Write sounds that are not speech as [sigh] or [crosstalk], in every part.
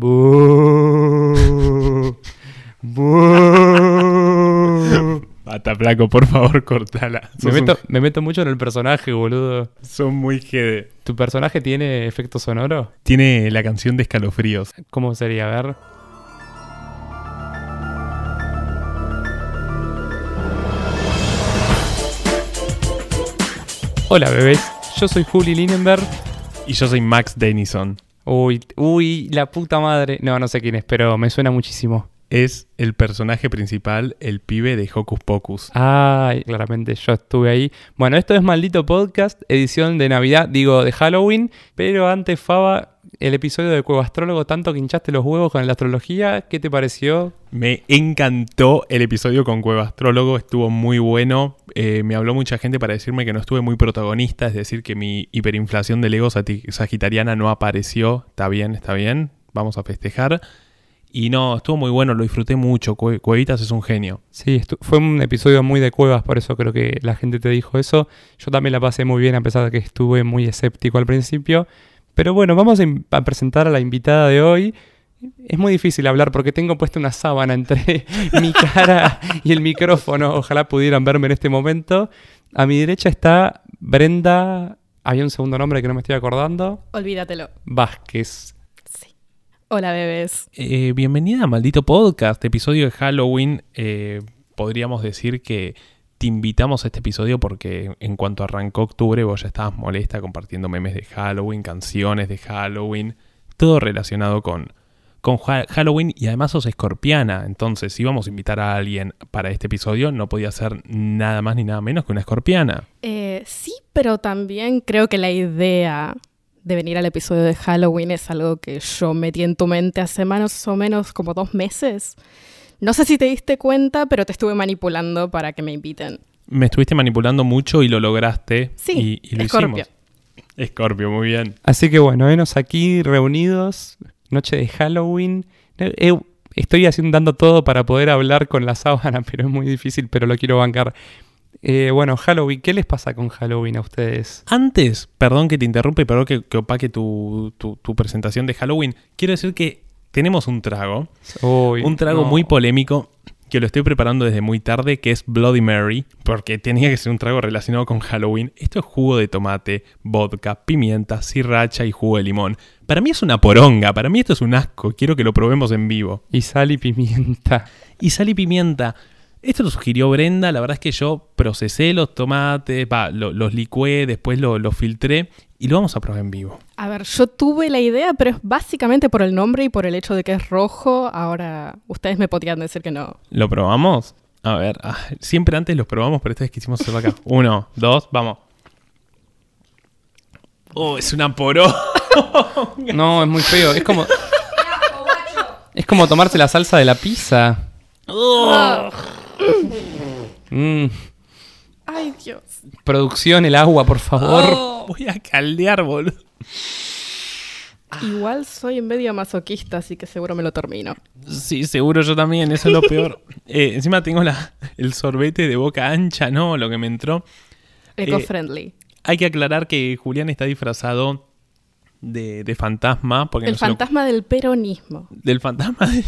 Bu. Bu. Bata, flaco, por favor, cortala. Me meto, un- me meto mucho en el personaje, boludo. Son muy jede. ¿Tu personaje tiene efecto sonoro? Tiene la canción de escalofríos. ¿Cómo sería? A ver. Hola bebés, yo soy Juli Linenberg. Y yo soy Max Denison. Uy, uy, la puta madre. No, no sé quién es, pero me suena muchísimo. Es el personaje principal, el pibe de Hocus Pocus. Ay, claramente yo estuve ahí. Bueno, esto es Maldito Podcast, edición de Navidad, digo de Halloween. Pero antes, Faba, el episodio de Cueva Astrólogo, tanto que hinchaste los huevos con la astrología, ¿qué te pareció? Me encantó el episodio con Cueva Astrólogo, estuvo muy bueno. Eh, me habló mucha gente para decirme que no estuve muy protagonista, es decir, que mi hiperinflación del ego sagitariana no apareció. Está bien, está bien, vamos a festejar. Y no, estuvo muy bueno, lo disfruté mucho. Cue- Cuevitas es un genio. Sí, fue un episodio muy de cuevas, por eso creo que la gente te dijo eso. Yo también la pasé muy bien, a pesar de que estuve muy escéptico al principio. Pero bueno, vamos a, presentar a la invitada de hoy. Es muy difícil hablar porque tengo puesta una sábana entre [laughs] mi cara y el micrófono. Ojalá pudieran verme en este momento. A mi derecha está Brenda. Había un segundo nombre que no me estoy acordando. Olvídatelo. Vázquez. Sí. Hola, bebés. Eh, bienvenida a Maldito Podcast, episodio de Halloween. Eh, podríamos decir que te invitamos a este episodio porque en cuanto arrancó octubre vos ya estabas molesta compartiendo memes de Halloween, canciones de Halloween, todo relacionado con, con Halloween y además sos escorpiana. Entonces, si íbamos a invitar a alguien para este episodio, no podía ser nada más ni nada menos que una escorpiana. Eh, sí, pero también creo que la idea de venir al episodio de Halloween es algo que yo metí en tu mente hace más o menos como dos meses. No sé si te diste cuenta, pero te estuve manipulando para que me inviten. Me estuviste manipulando mucho y lo lograste. Sí, y, y lo hicimos. Escorpio, muy bien. Así que bueno, venos aquí reunidos, noche de Halloween. Eh, eh, estoy haciendo dando todo para poder hablar con la sábana, [laughs] pero es muy difícil, pero lo quiero bancar. Eh, bueno, Halloween, ¿qué les pasa con Halloween a ustedes? Antes, perdón que te interrumpa y perdón que, que opaque tu, tu- tu presentación de Halloween, quiero decir que tenemos un trago, un trago no. muy polémico que lo estoy preparando desde muy tarde, que es Bloody Mary, porque tenía que ser un trago relacionado con Halloween. Esto es jugo de tomate, vodka, pimienta, sriracha y jugo de limón. Para mí es una poronga, para mí esto es un asco, quiero que lo probemos en vivo. Y sal y pimienta. Y sal y pimienta. Esto lo sugirió Brenda, la verdad es que yo procesé los tomates, lo- los licué, después lo- los filtré y lo vamos a probar en vivo. A ver, yo tuve la idea, pero es básicamente por el nombre y por el hecho de que es rojo. Ahora, ustedes me podrían decir que no. ¿Lo probamos? A ver, ah, siempre antes los probamos, pero esta vez quisimos hacerlo acá. [laughs] Uno, dos, vamos. Oh, es una poró. [laughs] No, es muy feo. Es como. [laughs] Es como tomarse la salsa de la pizza. [laughs] Mm, Ay, Dios. producción, el agua, por favor. Voy a caldear, boludo. Igual soy medio masoquista, así que seguro me lo termino. Sí, seguro yo también, eso es lo peor. [laughs] Eh, encima tengo la, el sorbete de boca ancha, ¿no? Lo que me entró. Eco-friendly. Hay que aclarar que Julián está disfrazado de, de fantasma. Porque el no se lo- fantasma del peronismo. del fantasma de-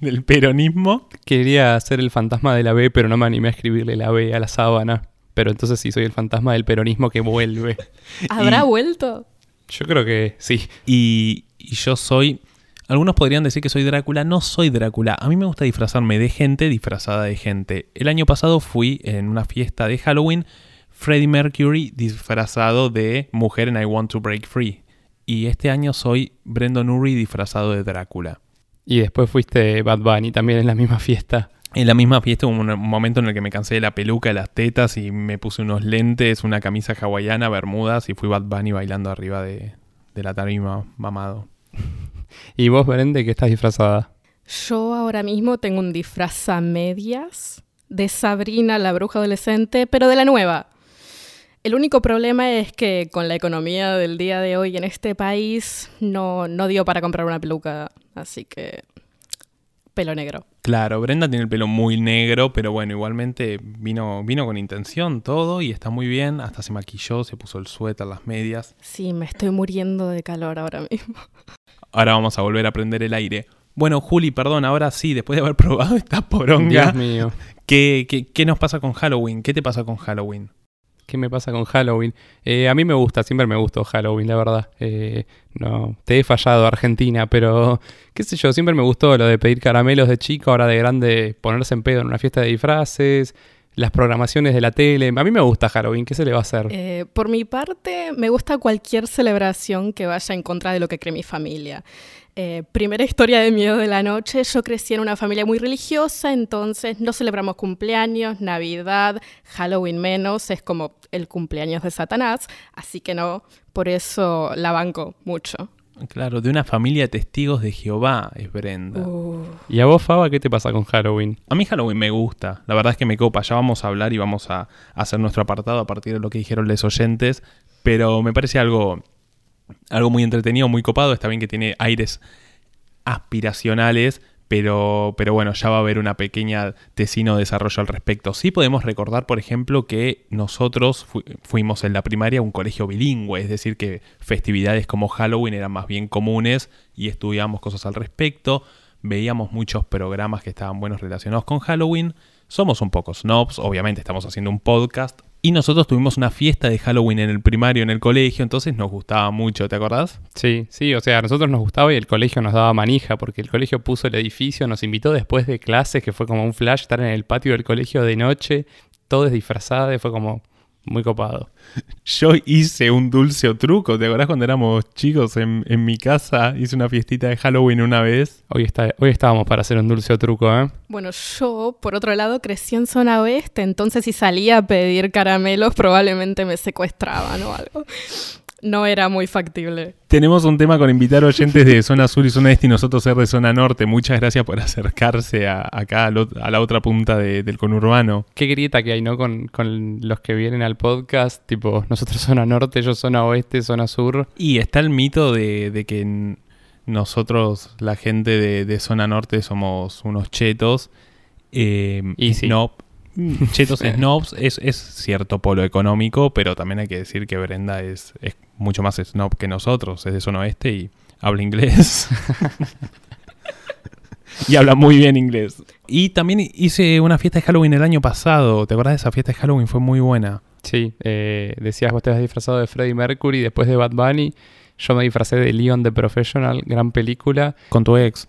del peronismo. Quería ser el fantasma de la B, pero no me animé a escribirle la B a la sábana. Pero entonces sí soy el fantasma del peronismo que vuelve. [laughs] ¿Habrá Y- vuelto? Yo creo que sí. Y, y yo soy. Algunos podrían decir que soy Drácula. No soy Drácula. A mí me gusta disfrazarme de gente disfrazada de gente. El año pasado fui en una fiesta de Halloween. Freddie Mercury disfrazado de mujer en I Want to Break Free. Y este año soy Brendan Urie disfrazado de Drácula. Y después fuiste Bad Bunny también en la misma fiesta. En la misma fiesta hubo un momento en el que me cansé de la peluca, de las tetas y me puse unos lentes, una camisa hawaiana, bermudas y fui Bad Bunny bailando arriba de, de la tarima mamado. [laughs] ¿Y vos, Berende, que estás disfrazada? Yo ahora mismo tengo un disfraz a medias de Sabrina, la bruja adolescente, pero de la nueva. El único problema es que con la economía del día de hoy en este país no, no dio para comprar una peluca, así que pelo negro. Claro, Brenda tiene el pelo muy negro, pero bueno, igualmente vino, vino con intención todo y está muy bien. Hasta se maquilló, se puso el suéter, las medias. Sí, me estoy muriendo de calor ahora mismo. ahora vamos a volver a prender el aire. Bueno, Juli, perdón, ahora sí, después de haber [laughs] probado esta poronga, Dios mío. ¿qué, qué, qué nos pasa con Halloween? ¿Qué te pasa con Halloween? ¿Qué me pasa con Halloween? Eh, a mí me gusta, siempre me gustó Halloween, la verdad. Eh, no, te he fallado, Argentina, pero [laughs] qué sé yo, siempre me gustó lo de pedir caramelos de chico, ahora de grande ponerse en pedo en una fiesta de disfraces, las programaciones de la tele. A mí me gusta Halloween, ¿qué se le va a hacer? Eh, por mi parte, me gusta cualquier celebración que vaya en contra de lo que cree mi familia. Eh, primera historia de miedo de la noche. Yo crecí en una familia muy religiosa, entonces no celebramos cumpleaños, Navidad, Halloween menos, es como el cumpleaños de Satanás, así que no, por eso la banco mucho. Claro, de una familia de testigos de Jehová es Brenda. Uh, ¿Y a vos, Faba, qué te pasa con Halloween? A mí Halloween me gusta, la verdad es que me copa, ya vamos a hablar y vamos a hacer nuestro apartado a partir de lo que dijeron los oyentes, pero me parece algo, algo muy entretenido, muy copado, está bien que tiene aires aspiracionales, pero, pero bueno, ya va a haber una pequeña tesino desarrollo al respecto. Sí podemos recordar, por ejemplo, que nosotros fu- fuimos en la primaria a un colegio bilingüe, es decir, que festividades como Halloween eran más bien comunes y estudiábamos cosas al respecto, veíamos muchos programas que estaban buenos relacionados con Halloween. Somos un poco snobs, obviamente estamos haciendo un podcast. Y nosotros tuvimos una fiesta de Halloween en el primario, en el colegio, entonces nos gustaba mucho, ¿te acordás? Sí, sí, o sea, a nosotros nos gustaba y el colegio nos daba manija, porque el colegio puso el edificio, nos invitó después de clases, que fue como un flash, estar en el patio del colegio de noche, todos disfrazados, fue como muy copado. Yo hice un dulce o truco, ¿te acordás cuando éramos chicos en, en mi casa? Hice una fiestita de Halloween una vez. Hoy, está, hoy estábamos para hacer un dulce o truco, ¿eh? Bueno, yo, por otro lado, crecí en zona oeste, entonces si salía a pedir caramelos probablemente me secuestraban o algo. No era muy factible. Tenemos un tema con invitar oyentes de zona sur y zona este y nosotros ser de zona norte. Muchas gracias por acercarse a, acá a, lo- a la otra punta de- del conurbano. Qué grieta que hay, ¿no? Con, con los que vienen al podcast, tipo, nosotros zona norte, yo zona oeste, zona sur. Y está el mito de, de que nosotros, la gente de, de zona norte, somos unos chetos. Eh, Y sí. snob. Chetos snobs es, es cierto polo económico, pero también hay que decir que Brenda es, es mucho más snob que nosotros, es de zona oeste y habla inglés. [laughs] y habla muy bien inglés. Y también hice una fiesta de Halloween el año pasado. ¿Te acordás de esa fiesta de Halloween? Fue muy buena. Sí, eh, decías vos te has disfrazado de Freddie Mercury después de Bad Bunny. Yo me disfracé de Leon the Professional, gran película. Con tu ex.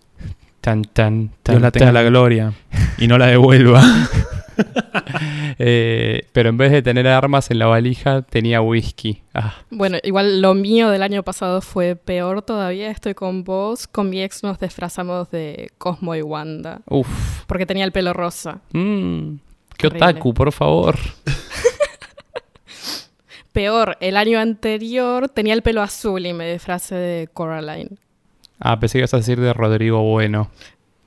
Tan, tan, tan. Dios la tenga tan. la gloria. Y no la devuelva. [laughs] [laughs] Eh, pero en vez de tener armas en la valija, tenía whisky. Ah, Bueno, igual lo mío del año pasado fue peor todavía. Estoy con vos. Con mi ex nos disfrazamos de Cosmo y Wanda. uf. Porque tenía el pelo rosa. Mm, qué Horrible. otaku, por favor. [laughs] Peor, el año anterior tenía el pelo azul y me disfracé de Coraline. Ah, pensé que ibas a decir de Rodrigo Bueno.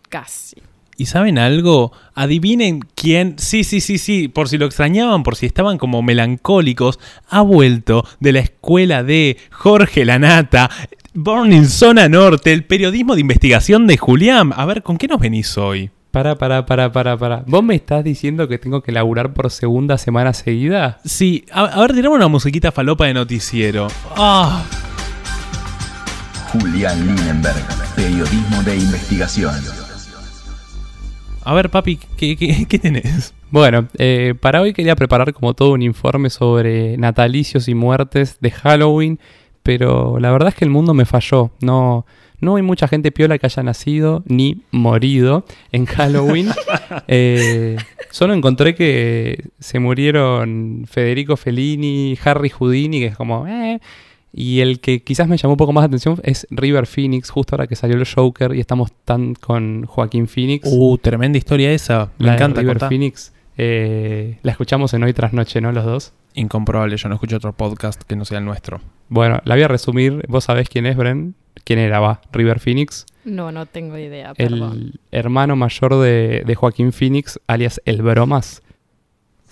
Casi. ¿Y saben algo? Adivinen quién. Sí, sí, sí, sí. Por si lo extrañaban, por si estaban como melancólicos, ha vuelto de la escuela de Jorge Lanata. Born in Zona Norte, el periodismo de investigación de Julián. A ver, ¿con qué nos venís hoy? Para, para, para, para, para. ¿Vos me estás diciendo que tengo que laburar por segunda semana seguida? Sí, a, a ver, tirame una musiquita falopa de noticiero. Ah, Julián Linenberg, periodismo de investigación. A ver, papi, ¿qué, qué, [laughs] qué tenés? Bueno, eh, para hoy quería preparar como todo un informe sobre natalicios y muertes de Halloween, pero la verdad es que el mundo me falló. No, no hay mucha gente piola que haya nacido ni morido en Halloween. [laughs] Eh, solo encontré que se murieron Federico Fellini, Harry Houdini, que es como... eh, y el que quizás me llamó un poco más la atención es River Phoenix, justo ahora que salió el Joker y estamos tan con Joaquín Phoenix. Uh, tremenda historia esa. Me La de encanta River contá. Phoenix. eh, la escuchamos en Hoy Tras Noche, ¿no? Los dos. Incomprobable, yo no escucho otro podcast que no sea el nuestro. Bueno, la voy a resumir. ¿Vos sabés quién es, Bren? ¿Quién era, va? River Phoenix. No, no tengo idea, perdón. El hermano mayor de, de Joaquín Phoenix, alias El Bromas.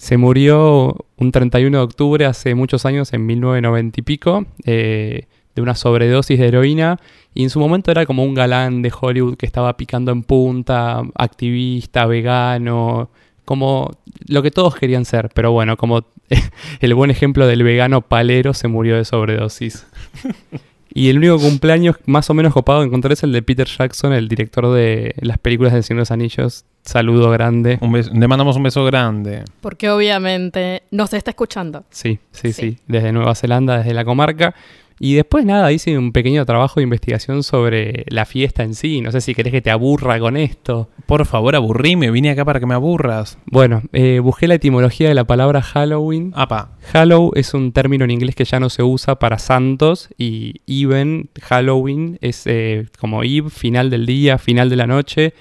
Se murió un 31 de octubre hace muchos años, en 1990 y pico, eh, de una sobredosis de heroína. Y en su momento era como un galán de Hollywood que estaba picando en punta, activista, vegano, como lo que todos querían ser. Pero bueno, como [laughs] el buen ejemplo del vegano palero se murió de sobredosis. [laughs] Y el único cumpleaños más o menos copado que encontré es el de Peter Jackson, el director de las películas del Señor de los Anillos. Saludo grande. Un beso- le mandamos un beso grande. Porque obviamente nos está escuchando. Sí, sí, Sí. sí, desde Nueva Zelanda, desde la comarca. Y después nada, hice un pequeño trabajo de investigación sobre la fiesta en sí. No sé si querés que te aburra con esto. Por favor, aburrime. Vine acá para que me aburras. Bueno, eh, busqué la etimología de la palabra Halloween. Apa. Hallow es un término en inglés que ya no se usa para santos y even, Halloween, es eh, como eve, final del día, final de la noche,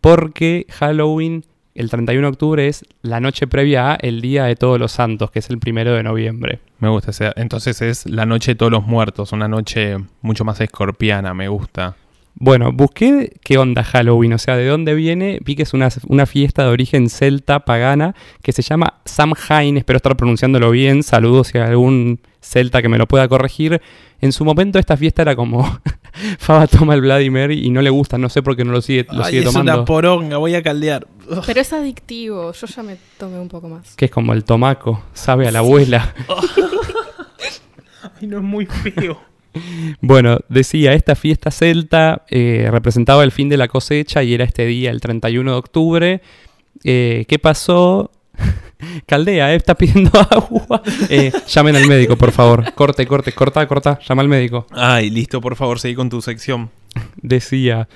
porque Halloween, el 31 de octubre, es la noche previa a el Día de Todos los Santos, que es el primero de noviembre. Me gusta. ese- Entonces es la noche de todos los muertos. Una noche mucho más escorpiana. Me gusta. Bueno, busqué qué onda Halloween, o sea, de dónde viene. Vi que es una, una fiesta de origen celta, pagana, que se llama Samhain, espero estar pronunciándolo bien. Saludos si hay algún celta que me lo pueda corregir. En su momento esta fiesta era como [laughs] Faba toma el Vladimir y no le gusta, no sé por qué no lo sigue, lo sigue tomando. poronga. Voy a caldear. [laughs] Pero es adictivo. Yo ya me tomé un poco más. Que es como el tomaco, sabe a la abuela. [laughs] Ay, no es muy feo. Bueno, decía, esta fiesta celta eh, representaba el fin de la cosecha y era este día, el 31 de octubre. Eh, ¿Qué pasó? Caldea, ¿eh? Está pidiendo [laughs] agua. Eh, llamen al médico, por favor. Corte, corte, corta, corta. Llama al médico. Ay, listo, por favor, seguí con tu sección. Decía,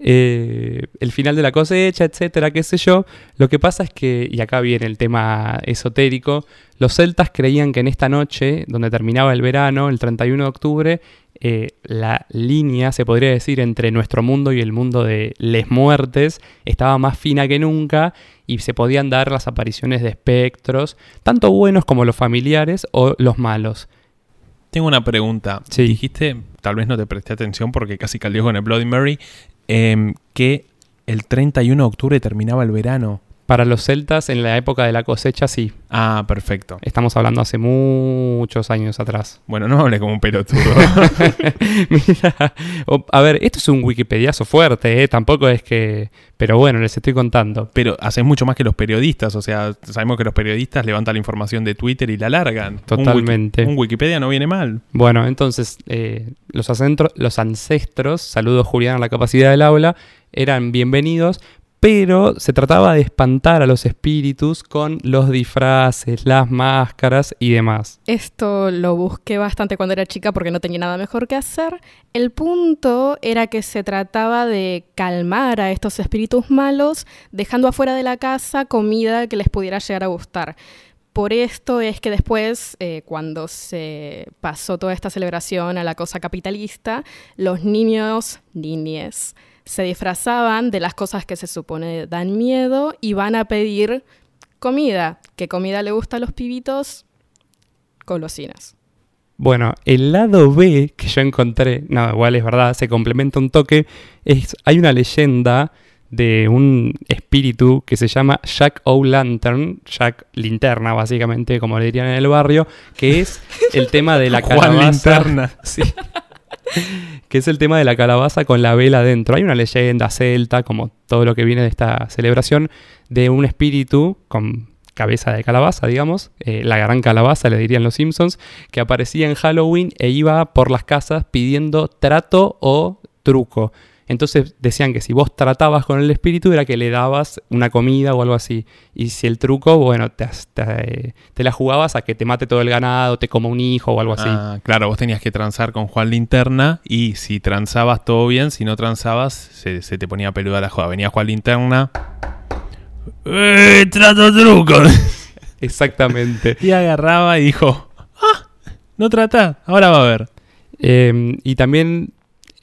eh, el final de la cosecha, etcétera, qué sé yo. Lo que pasa es que, y acá viene el tema esotérico, los celtas creían que en esta noche, donde terminaba el verano, el 31 de octubre, eh, la línea, se podría decir, entre nuestro mundo y el mundo de les muertes estaba más fina que nunca y se podían dar las apariciones de espectros, tanto buenos como los familiares o los malos. Tengo una pregunta. Sí. Dijiste, tal vez no te presté atención porque casi caldeó con el Bloody Mary, em, que el 31 de octubre terminaba el verano. Para los celtas, en la época de la cosecha, sí. Ah, perfecto. Estamos hablando hace muchos años atrás. [laughs] Bueno, no hablé como un pelotudo. [laughs] Mira, a ver, esto es un wikipediazo fuerte, ¿eh? Tampoco es que... Pero bueno, les estoy contando. Pero haces mucho más que los periodistas. O sea, sabemos que los periodistas levantan la información de Twitter y la largan. Un wiki- Totalmente. Un, Wikipedia no viene mal. Bueno, entonces, eh, los, los ancestros, saludos Julián a la capacidad del aula, eran bienvenidos, pero se trataba de espantar a los espíritus con los disfraces, las máscaras y demás. Esto lo busqué bastante cuando era chica porque no tenía nada mejor que hacer. El punto era que se trataba de calmar a estos espíritus malos, dejando afuera de la casa comida que les pudiera llegar a gustar. Por esto es que después, eh, cuando se pasó toda esta celebración a la cosa capitalista, los niños, niñes, se disfrazaban de las cosas que se supone dan miedo y van a pedir comida. ¿Qué comida le gusta a los pibitos? Golosinas. Bueno, el lado B que yo encontré, no, igual es verdad, se complementa un toque, es, hay una leyenda de un espíritu que se llama Jack O'Lantern, Jack Linterna básicamente, como le dirían en el barrio, que es el tema de la [laughs] Juan calabaza. Linterna. [laughs] Sí. Que es el tema de la calabaza con la vela dentro. Hay una leyenda celta, como todo lo que viene de esta celebración, de un espíritu con cabeza de calabaza, digamos, eh, la gran calabaza, le dirían los Simpsons, que aparecía en Halloween e iba por las casas pidiendo trato o truco. Entonces decían que si vos tratabas con el espíritu era que le dabas una comida o algo así. Y si el truco, bueno, te, te- te la jugabas a que te mate todo el ganado, te coma un hijo o algo así. Ah, claro, vos tenías que transar con Juan Linterna y si transabas todo bien, si no transabas, se, se te ponía peluda la joda. Venía Juan Linterna. ¡Eh, trato truco! [laughs] Exactamente. y agarraba y dijo, ¡ah! No trata, ahora va a ver. Eh, y también,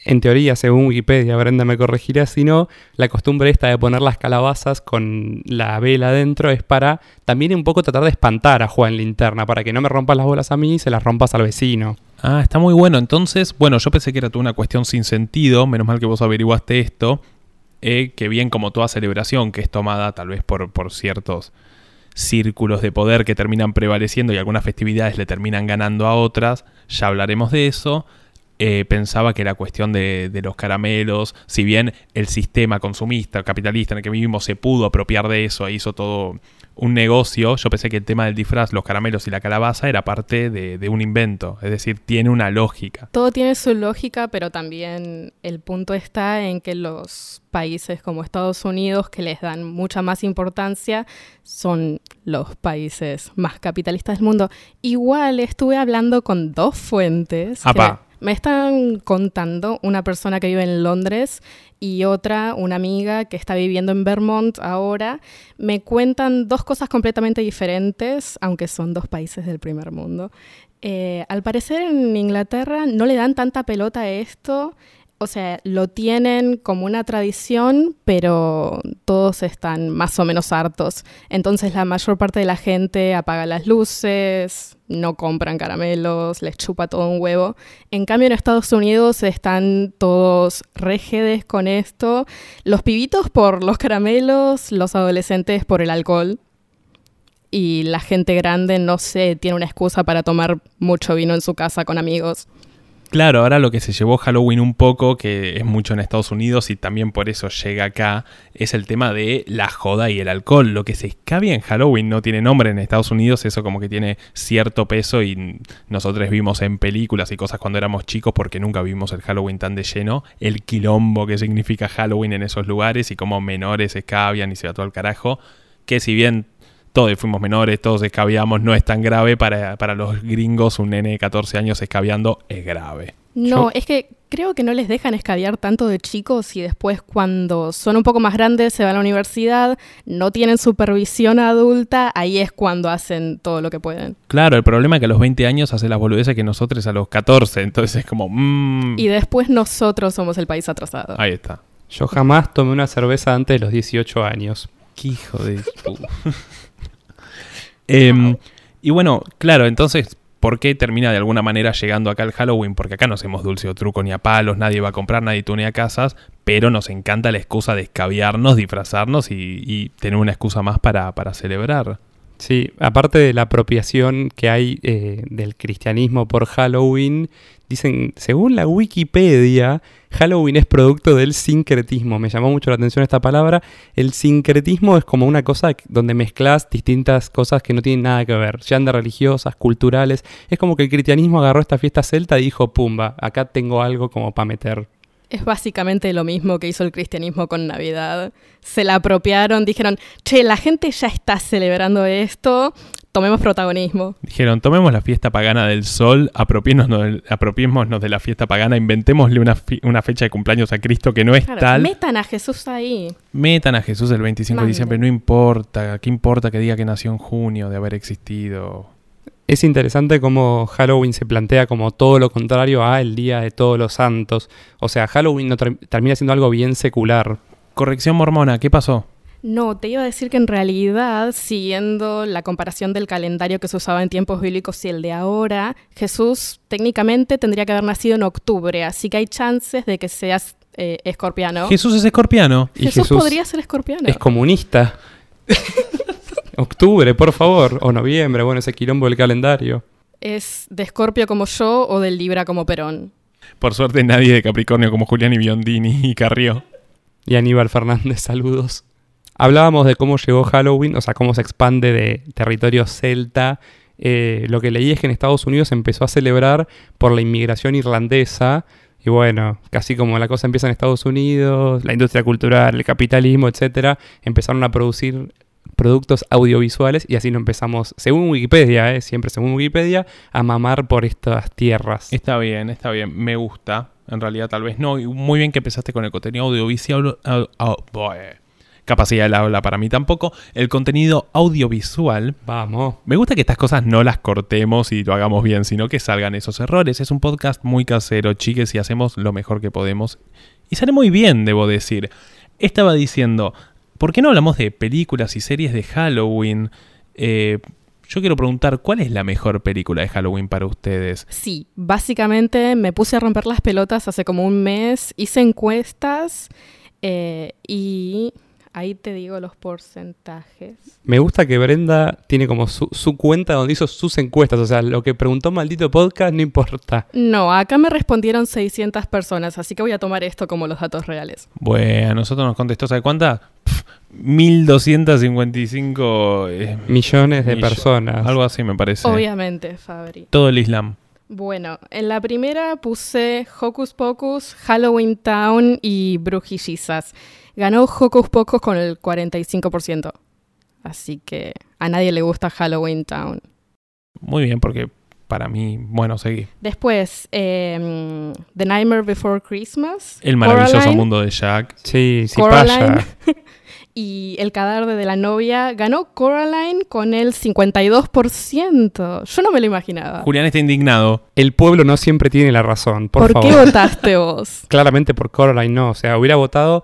en teoría, según Wikipedia, Brenda me corregirá, si no, la costumbre esta de poner las calabazas con la vela adentro es para también un poco tratar de espantar a Juan Linterna, para que no me rompas las bolas a mí y se las rompas al vecino. Ah, está muy bueno. Entonces, bueno, yo pensé que era toda una cuestión sin sentido, menos mal que vos averiguaste esto, eh, que bien como toda celebración que es tomada tal vez por, por ciertos círculos de poder que terminan prevaleciendo y algunas festividades le terminan ganando a otras, ya hablaremos de eso. Eh, pensaba que era cuestión de, de los caramelos, si bien el sistema consumista, capitalista en el que vivimos se pudo apropiar de eso e hizo todo un negocio. Yo pensé que el tema del disfraz, los caramelos y la calabaza era parte de, de un invento. Es decir, tiene una lógica. Todo tiene su lógica, pero también el punto está en que los países como Estados Unidos, que les dan mucha más importancia, son los países más capitalistas del mundo. Igual estuve hablando con dos fuentes. Me están contando una persona que vive en Londres y otra, una amiga que está viviendo en Vermont ahora. Me cuentan dos cosas completamente diferentes, aunque son dos países del primer mundo. Eh, al parecer en Inglaterra no le dan tanta pelota a esto. O sea, lo tienen como una tradición, pero todos están más o menos hartos. Entonces la mayor parte de la gente apaga las luces, no compran caramelos, les chupa todo un huevo. En cambio en Estados Unidos están todos rejedes con esto. Los pibitos por los caramelos, los adolescentes por el alcohol. Y la gente grande, no sé, tiene una excusa para tomar mucho vino en su casa con amigos. Claro, ahora lo que se llevó Halloween un poco, que es mucho en Estados Unidos y también por eso llega acá, es el tema de la joda y el alcohol. Lo que se escabia en Halloween no tiene nombre en Estados Unidos, eso como que tiene cierto peso y nosotros vimos en películas y cosas cuando éramos chicos porque nunca vimos el Halloween tan de lleno, el quilombo que significa Halloween en esos lugares y cómo menores escabian y se va todo al carajo, que si bien todos fuimos menores, todos escabiamos, no es tan grave. Para, para los gringos, un nene de 14 años escabeando es grave. No, Yo- es que creo que no les dejan escabiar tanto de chicos y después cuando son un poco más grandes se van a la universidad, no tienen supervisión adulta, ahí es cuando hacen todo lo que pueden. Claro, el problema es que a los 20 años hace las boludeces que nosotros a los 14. Entonces es como. mm, Y después nosotros somos el país atrasado. Ahí está. Yo jamás tomé una cerveza antes de los 18 años. Qué hijo de. [laughs] Em, y bueno, claro, entonces, ¿por qué termina de alguna manera llegando acá el Halloween? Porque acá no hacemos dulce o truco ni a palos, nadie va a comprar, nadie tunea casas, pero nos encanta la excusa de escabiarnos, disfrazarnos y, y tener una excusa más para, para celebrar. Sí, aparte de la apropiación que hay eh, del cristianismo por Halloween, dicen, según la Wikipedia, Halloween es producto del sincretismo. Me llamó mucho la atención esta palabra. El sincretismo es como una cosa donde mezclas distintas cosas que no tienen nada que ver, sean de religiosas, culturales. Es como que el cristianismo agarró esta fiesta celta y dijo, pumba, acá tengo algo como para meter. Es básicamente lo mismo que hizo el cristianismo con Navidad. Se la apropiaron, dijeron, che, la gente ya está celebrando esto, tomemos protagonismo. Dijeron, tomemos la fiesta pagana del sol, apropiémonos, de la fiesta pagana, inventémosle una, fi- una fecha de cumpleaños a Cristo que no es Claro, tal. metan a Jesús ahí. Metan a Jesús el 25 de diciembre, no importa. ¿Qué importa que diga que nació en junio de haber existido? Es interesante cómo Halloween se plantea como todo lo contrario a el Día de Todos los Santos. O sea, Halloween no ter- termina siendo algo bien secular. Corrección mormona, ¿qué pasó? No, te iba a decir que en realidad, siguiendo la comparación del calendario que se usaba en tiempos bíblicos y el de ahora, Jesús técnicamente tendría que haber nacido en octubre, así que hay chances de que seas eh, escorpiano. Jesús es escorpiano. Y Jesús, Jesús podría ser escorpiano. Es comunista. [laughs] Octubre, por favor. O noviembre, bueno, ese quilombo del calendario. Es de escorpio como yo o del libra como Perón. Por suerte nadie de Capricornio como Julián y Biondini y Carrió. Y Aníbal Fernández, saludos. Hablábamos de cómo llegó Halloween, o sea, cómo se expande de territorio celta. Eh, lo que leí es que en Estados Unidos se empezó a celebrar por la inmigración irlandesa. Y bueno, casi como la cosa empieza en Estados Unidos, la industria cultural, el capitalismo, etcétera, empezaron a producir productos audiovisuales y así lo empezamos, según Wikipedia, eh, siempre según Wikipedia, a mamar por estas tierras. Está bien, está bien. Me gusta. En realidad, tal vez no. Muy bien que empezaste con el contenido audiovisual. au- au- Capacidad del habla para mí tampoco. El contenido audiovisual Vamos. Me gusta que estas cosas no las cortemos y lo hagamos bien, sino que salgan esos errores. Es un podcast muy casero, chiques, y hacemos lo mejor que podemos. Y sale muy bien, debo decir. Estaba diciendo, ¿por qué no hablamos de películas y series de Halloween? Eh, yo quiero preguntar, ¿cuál es la mejor película de Halloween para ustedes? Sí, básicamente me puse a romper las pelotas hace como un mes, hice encuestas eh, y ahí te digo los porcentajes. Me gusta que Brenda tiene como su, su cuenta donde hizo sus encuestas. O sea, lo que preguntó maldito podcast no importa. No, acá me respondieron 600 personas, así que voy a tomar esto como los datos reales. Bueno, a nosotros nos contestó, ¿sabe cuánta? Pff, 1255 eh, Millones de millo- personas. Algo así me parece. Obviamente, Fabri. Todo el Islam. Bueno, en la primera puse Hocus Pocus, Halloween Town y Brujillizas. Ganó Hocus Pocus con el 45%. Así que a nadie le gusta Halloween Town. Muy bien, porque para mí, bueno, seguí. Después, eh, The Nightmare Before Christmas. El maravilloso Coraline mundo de Jack. Sí, sí Coraline. pasa. [laughs] Y El cadáver de la novia. Ganó Coraline con el 52%. Yo no me lo imaginaba. Julián está indignado. El pueblo no siempre tiene la razón, por, ¿Por, favor. qué votaste [laughs] vos? Claramente por Coraline no. O sea, hubiera votado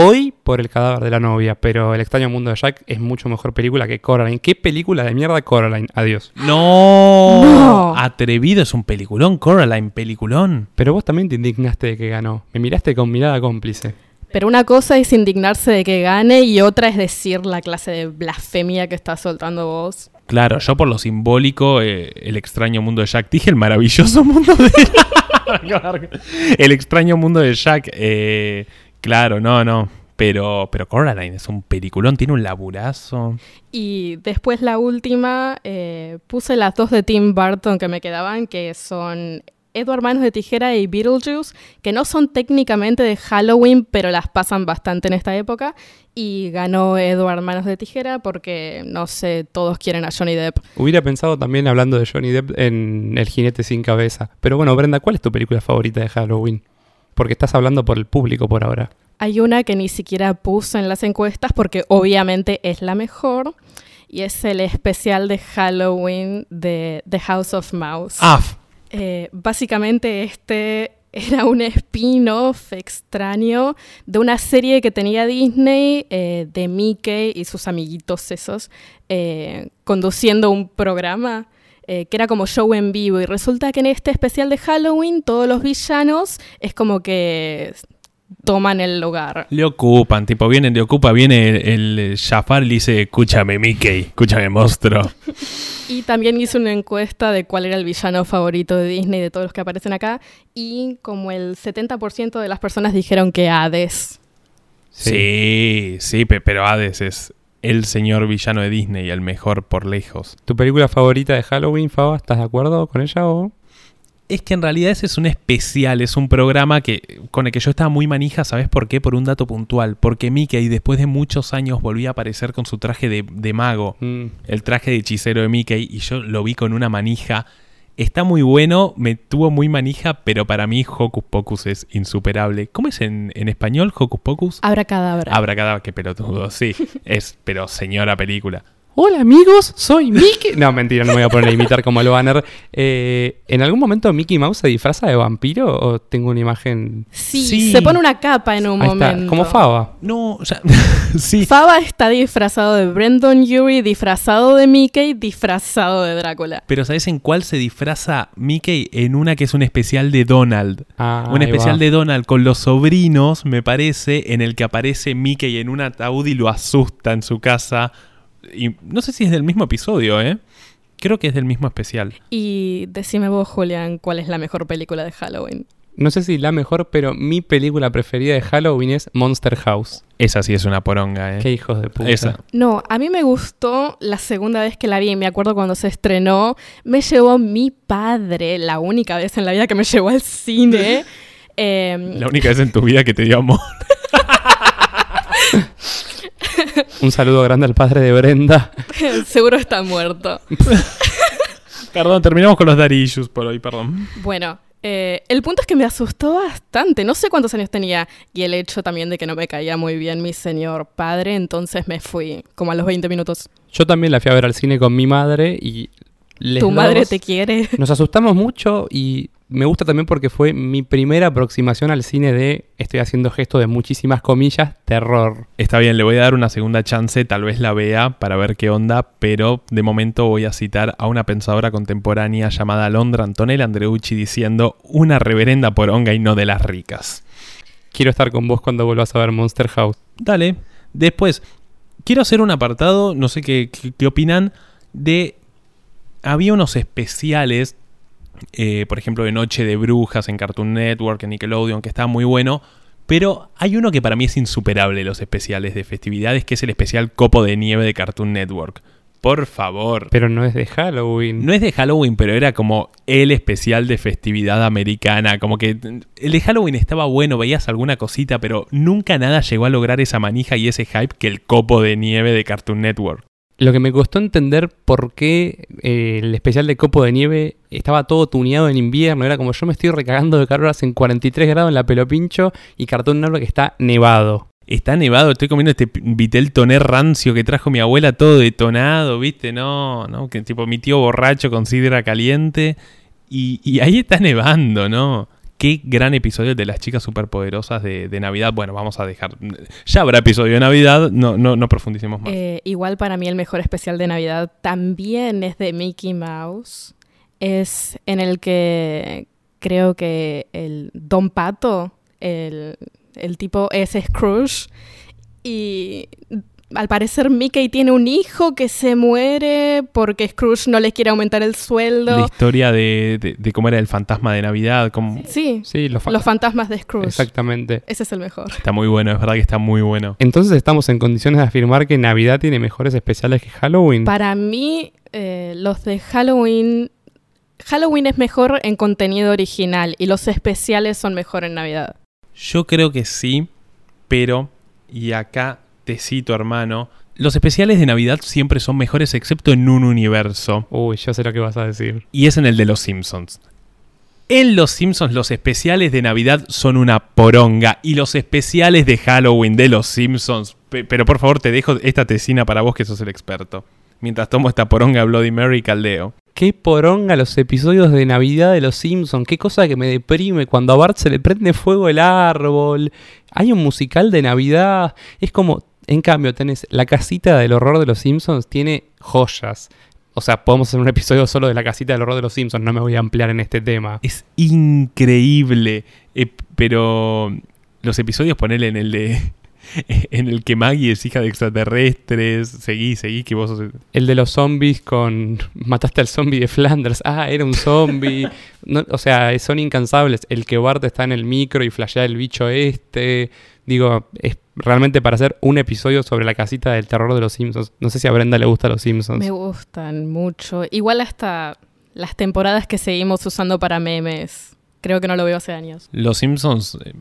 hoy por El cadáver de la novia, pero El extraño mundo de Jack es mucho mejor película que Coraline. ¿Qué película de mierda Coraline? Adiós. No, No. Atrevido es un peliculón, Coraline, peliculón. Pero vos también te indignaste de que ganó. Me miraste con mirada cómplice. Pero una cosa es indignarse de que gane y otra es decir la clase de blasfemia que estás soltando vos. Claro, yo por lo simbólico, eh, el extraño mundo de Jack. Dije el maravilloso [laughs] mundo de [laughs] El extraño mundo de Jack. eh, claro, no, no. Pero, pero Coraline es un peliculón, tiene un laburazo. Y después la última, eh, puse las dos de Tim Burton que me quedaban, que son Edward Manos de Tijera y Beetlejuice, que no son técnicamente de Halloween, pero las pasan bastante en esta época. Y ganó Edward Manos de Tijera porque, no sé, todos quieren a Johnny Depp. Hubiera pensado también hablando de Johnny Depp en El jinete sin cabeza. Pero bueno, Brenda, ¿cuál es tu película favorita de Halloween? Porque estás hablando por el público por ahora. Hay una que ni siquiera puse en las encuestas porque obviamente es la mejor. Y es el especial de Halloween de The House of Mouse. Ah, Eh, básicamente este [laughs] era un spin-off extraño de una serie que tenía Disney eh, de Mickey y sus amiguitos esos eh, conduciendo un programa eh, que era como show en vivo y resulta que en este especial de Halloween todos los villanos es como que toman el lugar. le ocupan, tipo, viene, le ocupa, viene el, el Jafar y le dice, escúchame Mickey, escúchame monstruo. [laughs] Y también hice una encuesta de cuál era el villano favorito de Disney de todos los que aparecen acá y como el 70% de las personas dijeron que Hades. Sí, sí, pe- pero Hades es el señor villano de Disney, el mejor por lejos. ¿Tu película favorita de Halloween, Faba? ¿Estás de acuerdo con ella o...? Es que en realidad ese es un especial, es un programa que, con el que yo estaba muy manija, ¿sabes por qué? Por un dato puntual. Porque Mickey después de muchos años volvió a aparecer con su traje de, de mago, Mm, el traje de hechicero de Mickey, y yo lo vi con una manija. Está muy bueno, me tuvo muy manija, pero para mí Hocus Pocus es insuperable. ¿Cómo es en, en español Hocus Pocus? Abracadabra. Abracadabra, qué pelotudo, sí. [laughs] Es, pero señora película. Hola amigos, soy Mickey. No, mentira, no me voy a poner a imitar como el banner. Eh, ¿En algún momento Mickey Mouse se disfraza de vampiro o tengo una imagen? Sí, Sí. se pone una capa en un Ahí está, momento. como Faba. No, ya, [laughs] sí. Faba está disfrazado de Brendan Urie, disfrazado de Mickey, disfrazado de Drácula. Pero ¿sabes en cuál se disfraza Mickey? En una que es un especial de Donald. Ah, un especial va. de Donald con los sobrinos, me parece, en el que aparece Mickey en un ataúd y lo asusta en su casa. Y no sé si es del mismo episodio, ¿eh? Creo que es del mismo especial. Y decime vos, Julián, ¿cuál es la mejor película de Halloween? No sé si la mejor, pero mi película preferida de Halloween es Monster House. Esa sí es una poronga, ¿eh? Qué hijos de puta. Esa. No, a mí me gustó la segunda vez que la vi, me acuerdo cuando se estrenó, me llevó mi padre, la única vez en la vida que me llevó al cine. [laughs] Em, La única vez en tu vida que te dio amor. [laughs] [laughs] Un saludo grande al padre de Brenda. [laughs] seguro está muerto. [laughs] Perdón, terminamos con los daddy issues por hoy, perdón. Bueno, eh, el punto es que me asustó bastante. No sé cuántos años tenía y el hecho también de que no me caía muy bien mi señor padre, entonces me fui como a los 20 minutos. Yo también la fui a ver al cine con mi madre y... les tu madre te quiere. Nos asustamos mucho y me gusta también porque fue mi primera aproximación al cine de, estoy haciendo gesto de muchísimas comillas, terror. Está bien, le voy a dar una segunda chance, tal vez la vea para ver qué onda, pero de momento voy a citar a una pensadora contemporánea llamada Londra Antonella Andreucci diciendo una reverenda poronga y no de las ricas. Quiero estar con vos cuando vuelvas a ver Monster House. Dale. Después, quiero hacer un apartado, no sé qué, qué- qué opinan, de... Había unos especiales, eh, por ejemplo, de Noche de Brujas en Cartoon Network, en Nickelodeon, que estaba muy bueno, Pero hay uno que para mí es insuperable los especiales de festividades, que es el especial Copo de Nieve de Cartoon Network. Por favor. Pero no es de Halloween. No es de Halloween, pero era como el especial de festividad americana. Como que el de Halloween estaba bueno, veías alguna cosita, pero nunca nada llegó a lograr esa manija y ese hype que el copo de nieve de Cartoon Network. Lo que me costó entender por qué eh, el especial de Copo de Nieve estaba todo tuneado en invierno. Era como yo me estoy recagando de calor en 43 grados en la pelo pincho y Cartoon Network está nevado. Está nevado, estoy comiendo este vitel toné rancio que trajo mi abuela todo detonado, ¿viste? No, no, que tipo mi tío borracho con sidra caliente. Y, y ahí está nevando, ¿no? Qué gran episodio de las chicas superpoderosas de, Navidad. Bueno, vamos a dejar. Ya habrá episodio de Navidad, no, no, no profundicemos más. Eh, igual para mí el mejor especial de Navidad también es de Mickey Mouse. Es en el que creo que el Don Pato, el, el tipo es Scrooge. Y al parecer Mickey tiene un hijo que se muere porque Scrooge no le quiere aumentar el sueldo. La historia de, de- de cómo era el fantasma de Navidad. cómo- Sí, Sí, los, fa- los fantasmas de Scrooge. Exactamente. Ese es el mejor. Está muy bueno, es verdad que está muy bueno. Entonces estamos en condiciones de afirmar que Navidad tiene mejores especiales que Halloween. Para mí, eh, los de Halloween. Halloween es mejor en contenido original y los especiales son mejor en Navidad. Yo creo que sí, pero, y acá te cito hermano, los especiales de Navidad siempre son mejores excepto en un universo, Uy, ya sé lo que vas a decir. y es en el de los Simpsons. En los Simpsons los especiales de Navidad son una poronga y los especiales de Halloween de los Simpsons, pe- pero por favor te dejo esta tesina para vos que sos el experto. Mientras tomo esta poronga Bloody Mary y caldeo. Qué poronga los episodios de Navidad de los Simpsons. Qué cosa que me deprime cuando a Bart se le prende fuego el árbol. Hay un musical de Navidad. Es como, en cambio, tenés la casita del horror de los Simpsons, tiene joyas. O sea, podemos hacer un episodio solo de la casita del horror de los Simpsons. No me voy a ampliar en este tema. Es increíble. Eh, pero los episodios, ponele en el de. [laughs] En el que Maggie es hija de extraterrestres. Seguí, seguí, que vos sos. El de los zombies con. Mataste al zombie de Flanders. Ah, era un zombie. [laughs] No, o sea, son incansables. El que Bart está en el micro y flashea el bicho este. Digo, es realmente para hacer un episodio sobre la casita del terror de los Simpsons. No sé si a Brenda le gusta los Simpsons. Me gustan mucho. Igual hasta las temporadas que seguimos usando para memes. Creo que no lo veo hace años. Los Simpsons eh,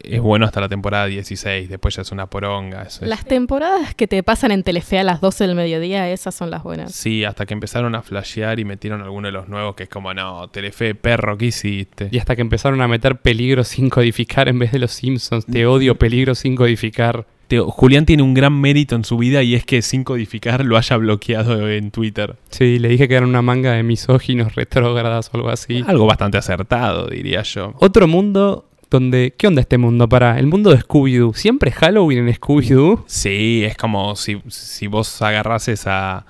es bueno hasta la temporada 16. Después ya es una poronga. es- Las temporadas que te pasan en Telefe a las 12 del mediodía, esas son las buenas. Sí, hasta que empezaron a flashear y metieron alguno de los nuevos que es como, no, Telefe, perro, ¿qué hiciste? Y hasta que empezaron a meter peligro sin codificar en vez de los Simpsons. Te odio peligro sin codificar. Teo, Julián tiene un gran mérito en su vida y es que sin codificar lo haya bloqueado en Twitter. Sí, le dije que eran una manga de misóginos [laughs] retrógradas o algo así. Algo bastante acertado, diría yo. Otro mundo donde... ¿Qué onda este mundo? Para el mundo de Scooby-Doo. ¿Siempre Halloween en Scooby-Doo? Sí, es como si, si vos agarrases a,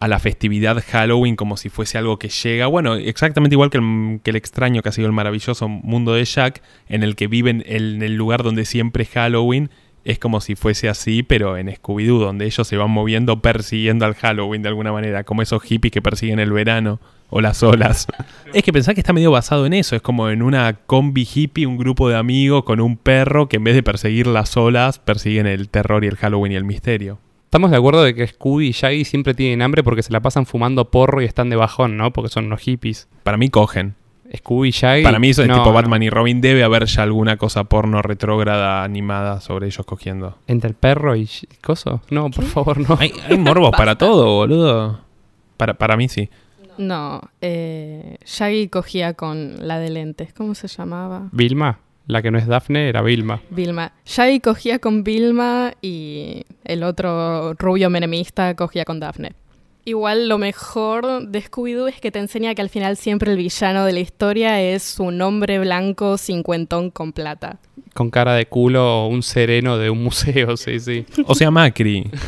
a la festividad Halloween como si fuese algo que llega. Bueno, exactamente igual que el, que el extraño que ha sido el maravilloso mundo de Jack, en el que viven en el lugar donde siempre es Halloween. Es como si fuese así, pero en Scooby-Doo, donde ellos se van moviendo persiguiendo al Halloween de alguna manera, como esos hippies que persiguen el verano o las olas. [laughs] es que pensá que está medio basado en eso, es como en una combi hippie, un grupo de amigos con un perro que en vez de perseguir las olas, persiguen el terror y el Halloween y el misterio. Estamos de acuerdo de que Scooby y Shaggy siempre tienen hambre porque se la pasan fumando porro y están de bajón, ¿no? Porque son unos hippies. Para mí cogen. Scooby y Shaggy... Para mí eso es no, tipo no. Batman y Robin. Debe haber ya alguna cosa porno retrógrada animada sobre ellos cogiendo. ¿Entre el perro y coso? No, por favor, no. Hay, hay morbos para todo, boludo. Para, para mí sí. No, eh, Shaggy cogía con la de lentes. ¿Cómo se llamaba? Vilma, la que no es Daphne, era Vilma. Vilma. Shaggy cogía con Vilma y el otro rubio menemista cogía con Daphne. Igual lo mejor de Scooby-Doo es que te enseña que al final siempre el villano de la historia es un hombre blanco cincuentón con plata. Con cara de culo, un sereno de un museo, [laughs] sí, sí. O sea, Macri. [laughs]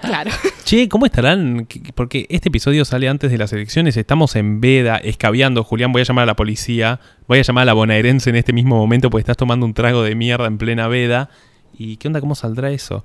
Claro. Che, ¿cómo estarán? Que- Porque este episodio sale antes de las elecciones. Estamos en veda, escabeando. Julián, voy a llamar a la policía. Voy a llamar a la bonaerense en este mismo momento porque estás tomando un trago de mierda en plena veda. ¿Y qué onda? ¿Cómo saldrá eso?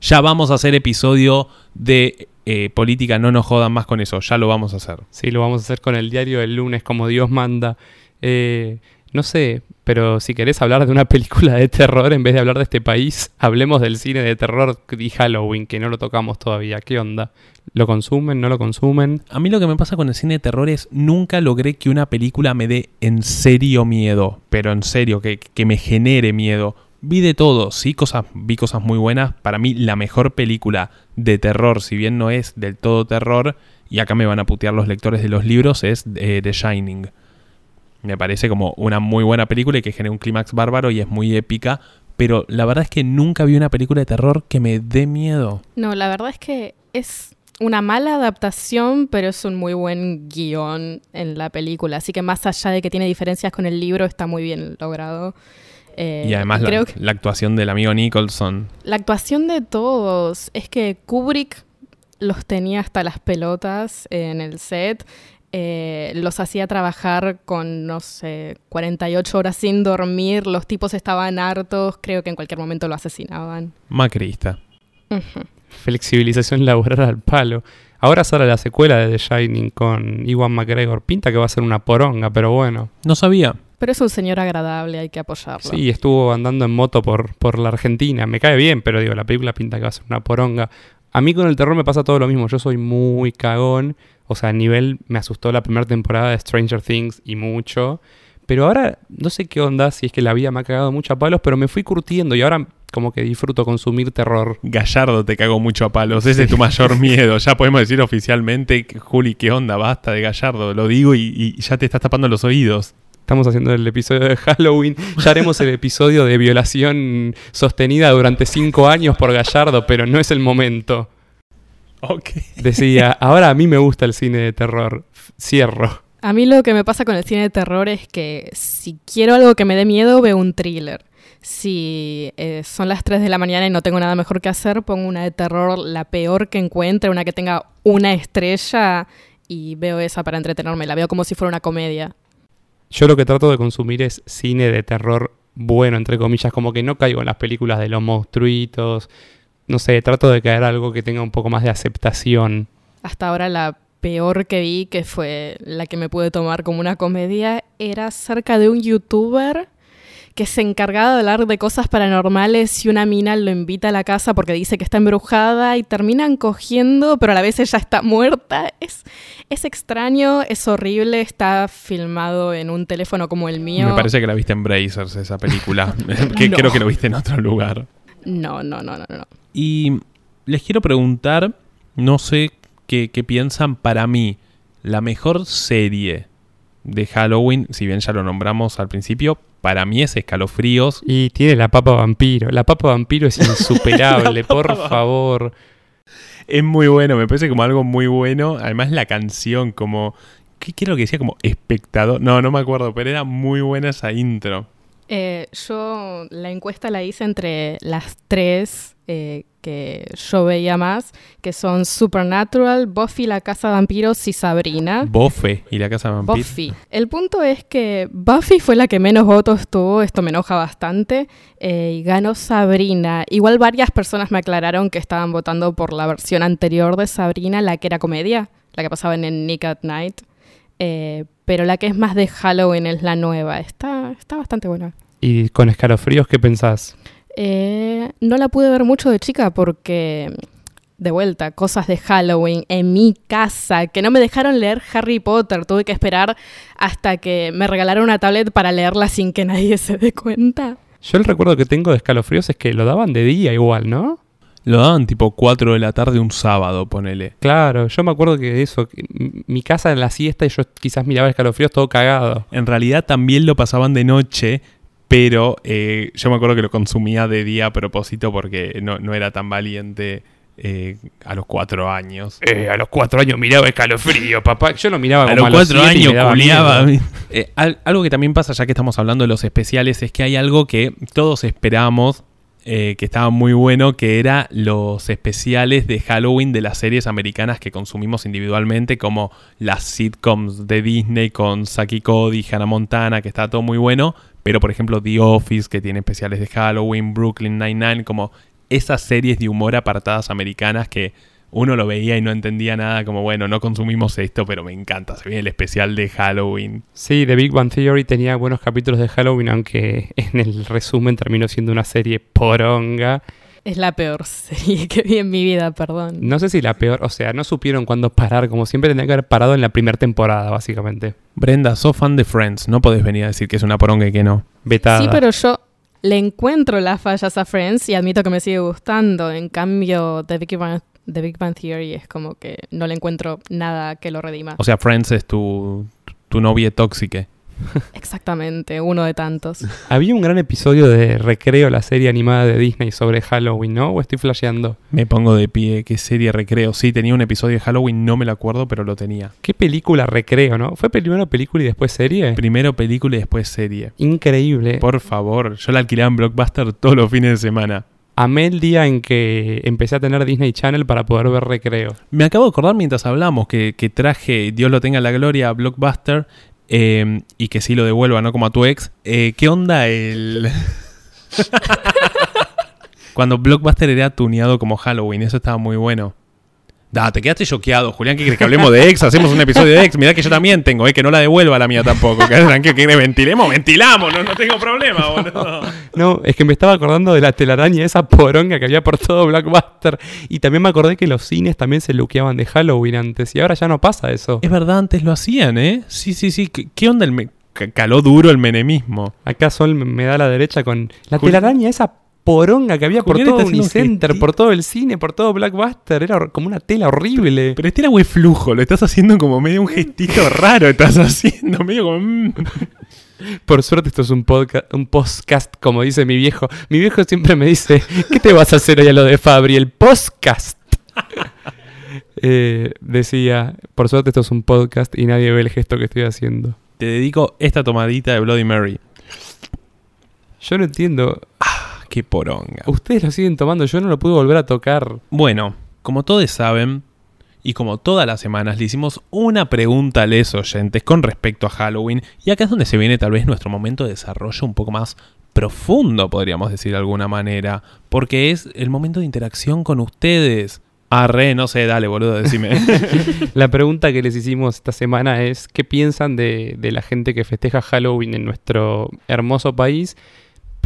Ya vamos a hacer episodio de eh, política. No nos jodan más con eso. Ya lo vamos a hacer. Sí, lo vamos a hacer con el diario del lunes, como Dios manda. Eh, No sé, pero si querés hablar de una película de terror en vez de hablar de este país, hablemos del cine de terror y Halloween, que no lo tocamos todavía. ¿Qué onda? ¿Lo consumen? ¿No lo consumen? A mí lo que me pasa con el cine de terror es nunca logré que una película me dé en serio miedo, pero en serio, que, que me genere miedo. Vi de todo, sí, cosas, vi cosas muy buenas. Para mí, la mejor película de terror, si bien no es del todo terror, y acá me van a putear los lectores de los libros, es eh, The Shining. Me parece como una muy buena película y que genera un clímax bárbaro y es muy épica. Pero la verdad es que nunca vi una película de terror que me dé miedo. No, la verdad es que es una mala adaptación, pero es un muy buen guion en la película. Así que más allá de que tiene diferencias con el libro, está muy bien logrado. Eh, y además la, creo que la actuación del amigo Nicholson. la actuación de todos es que Kubrick los tenía hasta las pelotas en el set. eh, los hacía trabajar con, no sé, 48 horas sin dormir. Los tipos estaban hartos. Creo que en cualquier momento lo asesinaban. Macrista. Flexibilización laboral al palo. Ahora sale la secuela de The Shining con Iwan McGregor. Pinta que va a ser una poronga, pero bueno. No sabía. Pero es un señor agradable, hay que apoyarlo. Sí, estuvo andando en moto por, por la Argentina. Me cae bien, pero digo, la película pinta que va a ser una poronga. A mí con el terror me pasa todo lo mismo. Yo soy muy cagón. O sea, a nivel me asustó la primera temporada de Stranger Things y mucho. Pero ahora no sé qué onda, si es que la vida me ha cagado mucho a palos, pero me fui curtiendo y ahora como que disfruto consumir terror. Gallardo te cago mucho a palos. Ese es tu mayor [laughs] miedo. Ya podemos decir oficialmente, Juli, ¿qué onda? Basta de Gallardo. Lo digo y, y ya te estás tapando los oídos. Estamos haciendo el episodio de Halloween. Ya haremos el episodio de violación sostenida durante cinco años por Gallardo, pero no es el momento. Ok. Decía, ahora a mí me gusta el cine de terror. Cierro. A mí lo que me pasa con el cine de terror es que si quiero algo que me dé miedo, veo un thriller. Si eh, son las 3 de la mañana y no tengo nada mejor que hacer, pongo una de terror, la peor que encuentre, una que tenga una estrella y veo esa para entretenerme. La veo como si fuera una comedia. Yo lo que trato de consumir es cine de terror bueno, entre comillas, como que no caigo en las películas de los monstruitos. No sé, trato de caer algo que tenga un poco más de aceptación. Hasta ahora la peor que vi, que fue la que me pude tomar como una comedia, era acerca de un youtuber que se encargaba de hablar de cosas paranormales y una mina lo invita a la casa porque dice que está embrujada y terminan cogiendo, pero a la vez ella está muerta. Es, es extraño, es horrible, está filmado en un teléfono como el mío. Me parece que la viste en Brazers, esa película. [laughs] [laughs] que No. Creo que lo viste en otro lugar. No, no, no, no, no. Y les quiero preguntar, no sé qué, qué piensan para mí, la mejor serie de Halloween, si bien ya lo nombramos al principio, para mí es Escalofríos. Y tiene la papa vampiro. La papa vampiro es [laughs] insuperable, por favor. Es muy bueno, me parece como algo muy bueno. Además la canción como... ¿Qué quiero que decía? Como espectador. No, no me acuerdo, pero era muy buena esa intro. Eh, yo la encuesta la hice entre las tres eh, que yo veía más, que son Supernatural, Buffy, La Casa de Vampiros y Sabrina. Bofe y la casa de vampiro. Buffy. El punto es que Buffy fue la que menos votos tuvo, esto me enoja bastante, eh, y ganó Sabrina. Igual varias personas me aclararon que estaban votando por la versión anterior de Sabrina, la que era comedia, la que pasaba en Nick at Night. Eh, pero la que es más de Halloween es la nueva. Está, está bastante buena. Y con escalofríos, ¿qué pensás? Eh, no la pude ver mucho de chica porque, de vuelta, cosas de Halloween en mi casa, que no me dejaron leer Harry Potter. Tuve que esperar hasta que me regalaron una tablet para leerla sin que nadie se dé cuenta. Yo el recuerdo que tengo de escalofríos es que lo daban de día igual, ¿no? Lo daban tipo 4 de la tarde un sábado, ponele. Claro, yo me acuerdo que eso, que mi casa en la siesta y yo quizás miraba escalofríos todo cagado. En realidad también lo pasaban de noche, pero eh, yo me acuerdo que lo consumía de día a propósito porque no, no era tan valiente eh, a los 4 años. Eh, a los cuatro años miraba escalofrío, papá. Yo lo miraba A como los a los cuatro años me daba culiaba. [laughs] Eh, al- algo que también pasa, ya que estamos hablando de los especiales, es que hay algo que todos esperamos, eh, que estaba muy bueno, que era los especiales de Halloween de las series americanas que consumimos individualmente, como las sitcoms de Disney con Saki Cody, Hannah Montana, que está todo muy bueno, pero por ejemplo The Office, que tiene especiales de Halloween, Brooklyn Nine-Nine, como esas series de humor apartadas americanas que uno lo veía y no entendía nada, como bueno, no consumimos esto, pero me encanta. Se viene el especial de Halloween. Sí, The Big Bang Theory tenía buenos capítulos de Halloween, aunque [laughs] en el resumen terminó siendo una serie poronga. Es la peor serie que vi en mi vida, perdón. No sé si la peor, o sea, no supieron cuándo parar, como siempre tendría que haber parado en la primera temporada, básicamente. Brenda, sos fan de Friends, no podés venir a decir que es una poronga y que no. Vetada. Sí, pero yo le encuentro las fallas a Friends y admito que me sigue gustando. En cambio, The Big Bang, The Big Bang Theory es como que no le encuentro nada que lo redima. O sea, Friends es tu, tu novia tóxica. Exactamente, uno de tantos. [laughs] Había un gran episodio de Recreo, la serie animada de Disney sobre Halloween, ¿no? ¿O estoy flasheando? Me pongo de pie, qué serie recreo. Sí, tenía un episodio de Halloween, no me lo acuerdo, pero lo tenía. ¿Qué película Recreo, no? ¿Fue primero película y después serie? Primero película y después serie. Increíble. Por favor, yo la alquilaba en Blockbuster todos los fines de semana. Amé el día en que empecé a tener Disney Channel para poder ver Recreo. Me acabo de acordar mientras hablamos que, que traje, Dios lo tenga en la gloria, a Blockbuster eh, y que sí lo devuelva, no como a tu ex. Eh, ¿Qué onda el...? [laughs] Cuando Blockbuster era tuneado como Halloween, eso estaba muy bueno. Da, te quedaste choqueado, Julián. ¿Qué crees que hablemos de ex? Hacemos un episodio de ex. Mirá que yo también tengo, eh, que no la devuelva la mía tampoco. Que tranquilo, que ventilemos, ventilamos, no, no tengo problema, boludo. No, es que me estaba acordando de la telaraña, esa poronga que había por todo Blockbuster. Y también me acordé que los cines también se luqueaban de Halloween antes. Y ahora ya no pasa eso. Es verdad, antes lo hacían, ¿eh? Sí, sí, sí. ¿Qué, qué onda el... caló duro el menemismo? Acá Sol me da a la derecha con la telaraña, esa poronga que había por todo Unicenter, por todo el cine, por todo Blockbuster. Era como una tela horrible. Pero este era muy flujo, lo estás haciendo como medio un gestito [laughs] raro, estás haciendo medio como... mm. Por suerte esto es un podcast, un podcast, como dice mi viejo. Mi viejo siempre me dice, ¿qué te vas a hacer hoy a lo de Fabri? El podcast. [laughs] Eh, decía, por suerte esto es un podcast y nadie ve el gesto que estoy haciendo. Te dedico esta tomadita de Bloody Mary. Yo no entiendo. Qué poronga. Ustedes lo siguen tomando, yo no lo pude volver a tocar. Bueno, como todos saben, y como todas las semanas, le hicimos una pregunta a los oyentes con respecto a Halloween, y acá es donde se viene tal vez nuestro momento de desarrollo un poco más profundo, podríamos decir de alguna manera, porque es el momento de interacción con ustedes. Arre, no sé, dale, boludo, decime. [laughs] [laughs] La pregunta que les hicimos esta semana es, ¿qué piensan de, de la gente que festeja Halloween en nuestro hermoso país?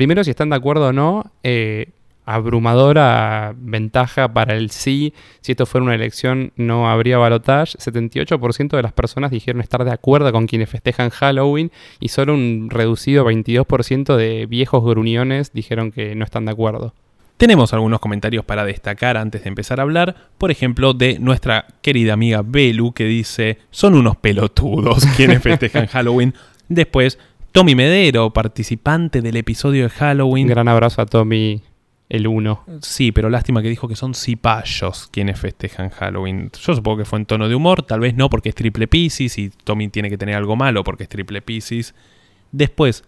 Primero, si están de acuerdo o no, eh, abrumadora ventaja para el sí. Si esto fuera una elección, no habría balotage. 78% de las personas dijeron estar de acuerdo con quienes festejan Halloween y solo un reducido 22% de viejos gruñones dijeron que no están de acuerdo. Tenemos algunos comentarios para destacar antes de empezar a hablar. Por ejemplo, de nuestra querida amiga Belu, que dice: Son unos pelotudos quienes festejan [laughs] Halloween. Después, Tommy Medero, participante del episodio de Un Halloween. gran abrazo a Tommy, el 1. Sí, pero lástima que dijo que son cipayos quienes festejan Halloween. Yo supongo que fue en tono de humor, tal vez no porque es triple Pisces y Tommy tiene que tener algo malo porque es triple Pisces. Después,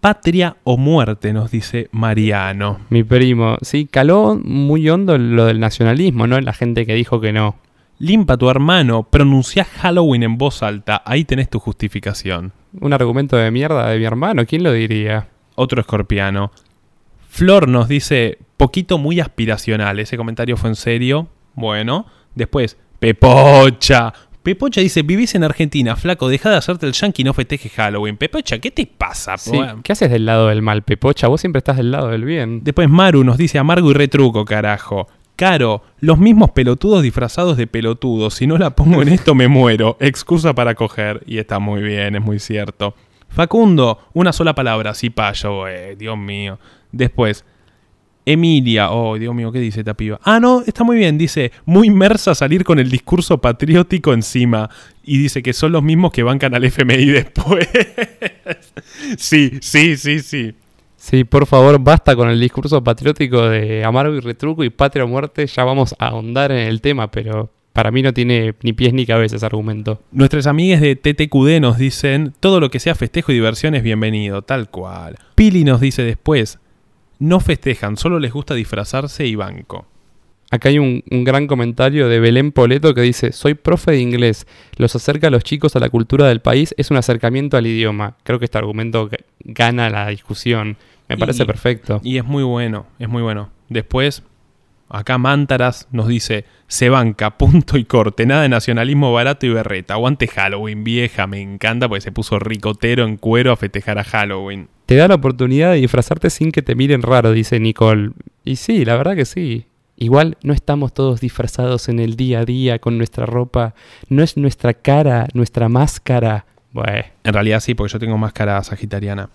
patria o muerte, nos dice Mariano. Mi primo, sí, caló muy hondo lo del nacionalismo, ¿no? La gente que dijo que no. Limpa tu hermano, pronuncia Halloween en voz alta, ahí tenés tu justificación. Un argumento de mierda de mi hermano, ¿quién lo diría? Otro escorpiano. Flor nos dice, poquito muy aspiracional, ese comentario fue en serio. Bueno, después, Pepocha. Pepocha dice, vivís en Argentina, flaco, deja de hacerte el yankee y no festeje Halloween. Pepocha, ¿qué te pasa? Sí? ¿Qué haces del lado del mal, Pepocha? Vos siempre estás del lado del bien. Después Maru nos dice amargo y retruco, carajo. Caro, los mismos pelotudos disfrazados de pelotudos. Si no la pongo en esto me muero. Excusa para coger. Y está muy bien, es muy cierto. Facundo, una sola palabra, cipayo, eh, Dios mío. Después, Emilia, oh, Dios mío, ¿qué dice esta? Ah, no, está muy bien, dice, muy inmersa salir con el discurso patriótico encima. Y dice que son los mismos que bancan al FMI después. [laughs] sí, sí, sí, sí. Sí, por favor, basta con el discurso patriótico de amargo y retruco y patria o muerte. Ya vamos a ahondar en el tema, pero para mí no tiene ni pies ni cabeza ese argumento. Nuestras amigas de TTQD nos dicen, todo lo que sea festejo y diversión es bienvenido, tal cual. Pili nos dice después, no festejan, solo les gusta disfrazarse y banco. Acá hay un, un gran comentario de Belén Poleto que dice, soy profe de inglés, los acerca a los chicos a la cultura del país, es un acercamiento al idioma. Creo que este argumento ga- gana la discusión. Me parece Y- perfecto. Y es muy bueno, es muy bueno. Después, Acá Mántaras nos dice, se banca, punto y corte, nada de nacionalismo barato y berreta. Aguante Halloween, vieja, me encanta porque se puso ricotero en cuero a festejar a Halloween. Te da la oportunidad de disfrazarte sin que te miren raro, dice Nicole. Y sí, la verdad que sí. Igual no estamos todos disfrazados en el día a día con nuestra ropa. No es nuestra cara, nuestra máscara. Bueno, En realidad sí, porque yo tengo máscara sagitariana.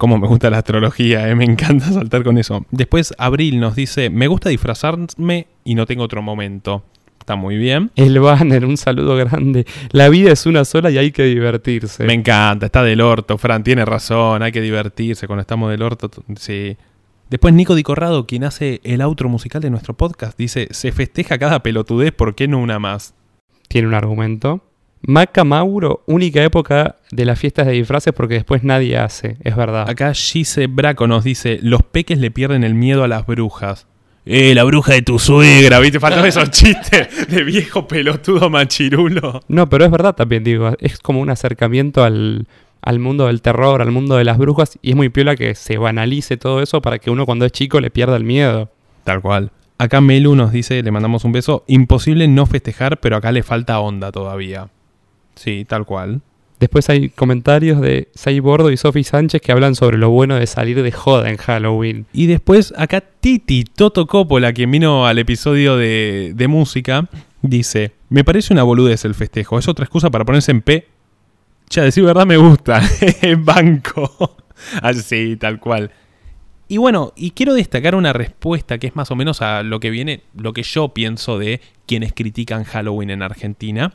Como me gusta la astrología, eh, me encanta [laughs] saltar con eso. Después Abril nos dice, me gusta disfrazarme y no tengo otro momento. Está muy bien. el banner, un saludo grande. La vida es una sola y hay que divertirse. Me encanta, está del orto, Fran, tiene razón, hay que divertirse cuando estamos del orto, sí. Después Nico Di Corrado, quien hace el outro musical de nuestro podcast, dice, se festeja cada pelotudez, ¿por qué no una más? Tiene un argumento. Maca Mauro, única época de las fiestas de disfraces porque después nadie hace. Es verdad. Acá Gise Braco nos dice, los peques le pierden el miedo a las brujas. Eh, la bruja de tu suegra, ¿viste? Faltan esos [laughs] chistes de viejo pelotudo machirulo. No, pero es verdad también, digo. Es como un acercamiento al, al mundo del terror, al mundo de las brujas. Y es muy piola que se banalice todo eso para que uno cuando es chico le pierda el miedo. Tal cual. Acá Melu nos dice, le mandamos un beso, imposible no festejar, pero acá le falta onda todavía. Sí, tal cual. Después hay comentarios de Sai Bordo y Sofi Sánchez que hablan sobre lo bueno de salir de joda en Halloween. Y después acá Titi Toto Coppola, quien vino al episodio de, de música, dice, me parece una boludez el festejo, es otra excusa para ponerse en P. Ya, decir verdad me gusta, [laughs] banco. [laughs] Así, tal cual. Y bueno, y quiero destacar una respuesta que es más o menos a lo que viene, lo que yo pienso de quienes critican Halloween en Argentina,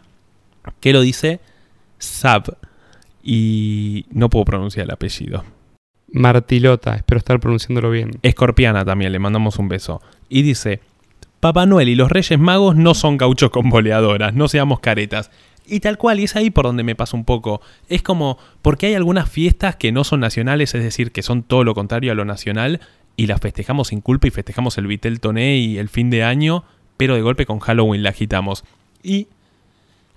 que lo dice Sab, y no puedo pronunciar el apellido. Martilota, espero estar pronunciándolo bien. Escorpiana también, le mandamos un beso. Y dice, Papá Noel y los Reyes Magos no son gauchos con boleadoras, no seamos caretas. Y tal cual, y es ahí por donde me pasa un poco. Es como, porque hay algunas fiestas que no son nacionales, es decir, que son todo lo contrario a lo nacional, y las festejamos sin culpa y festejamos el Vitel Toné y el fin de año, pero de golpe con Halloween la agitamos. Y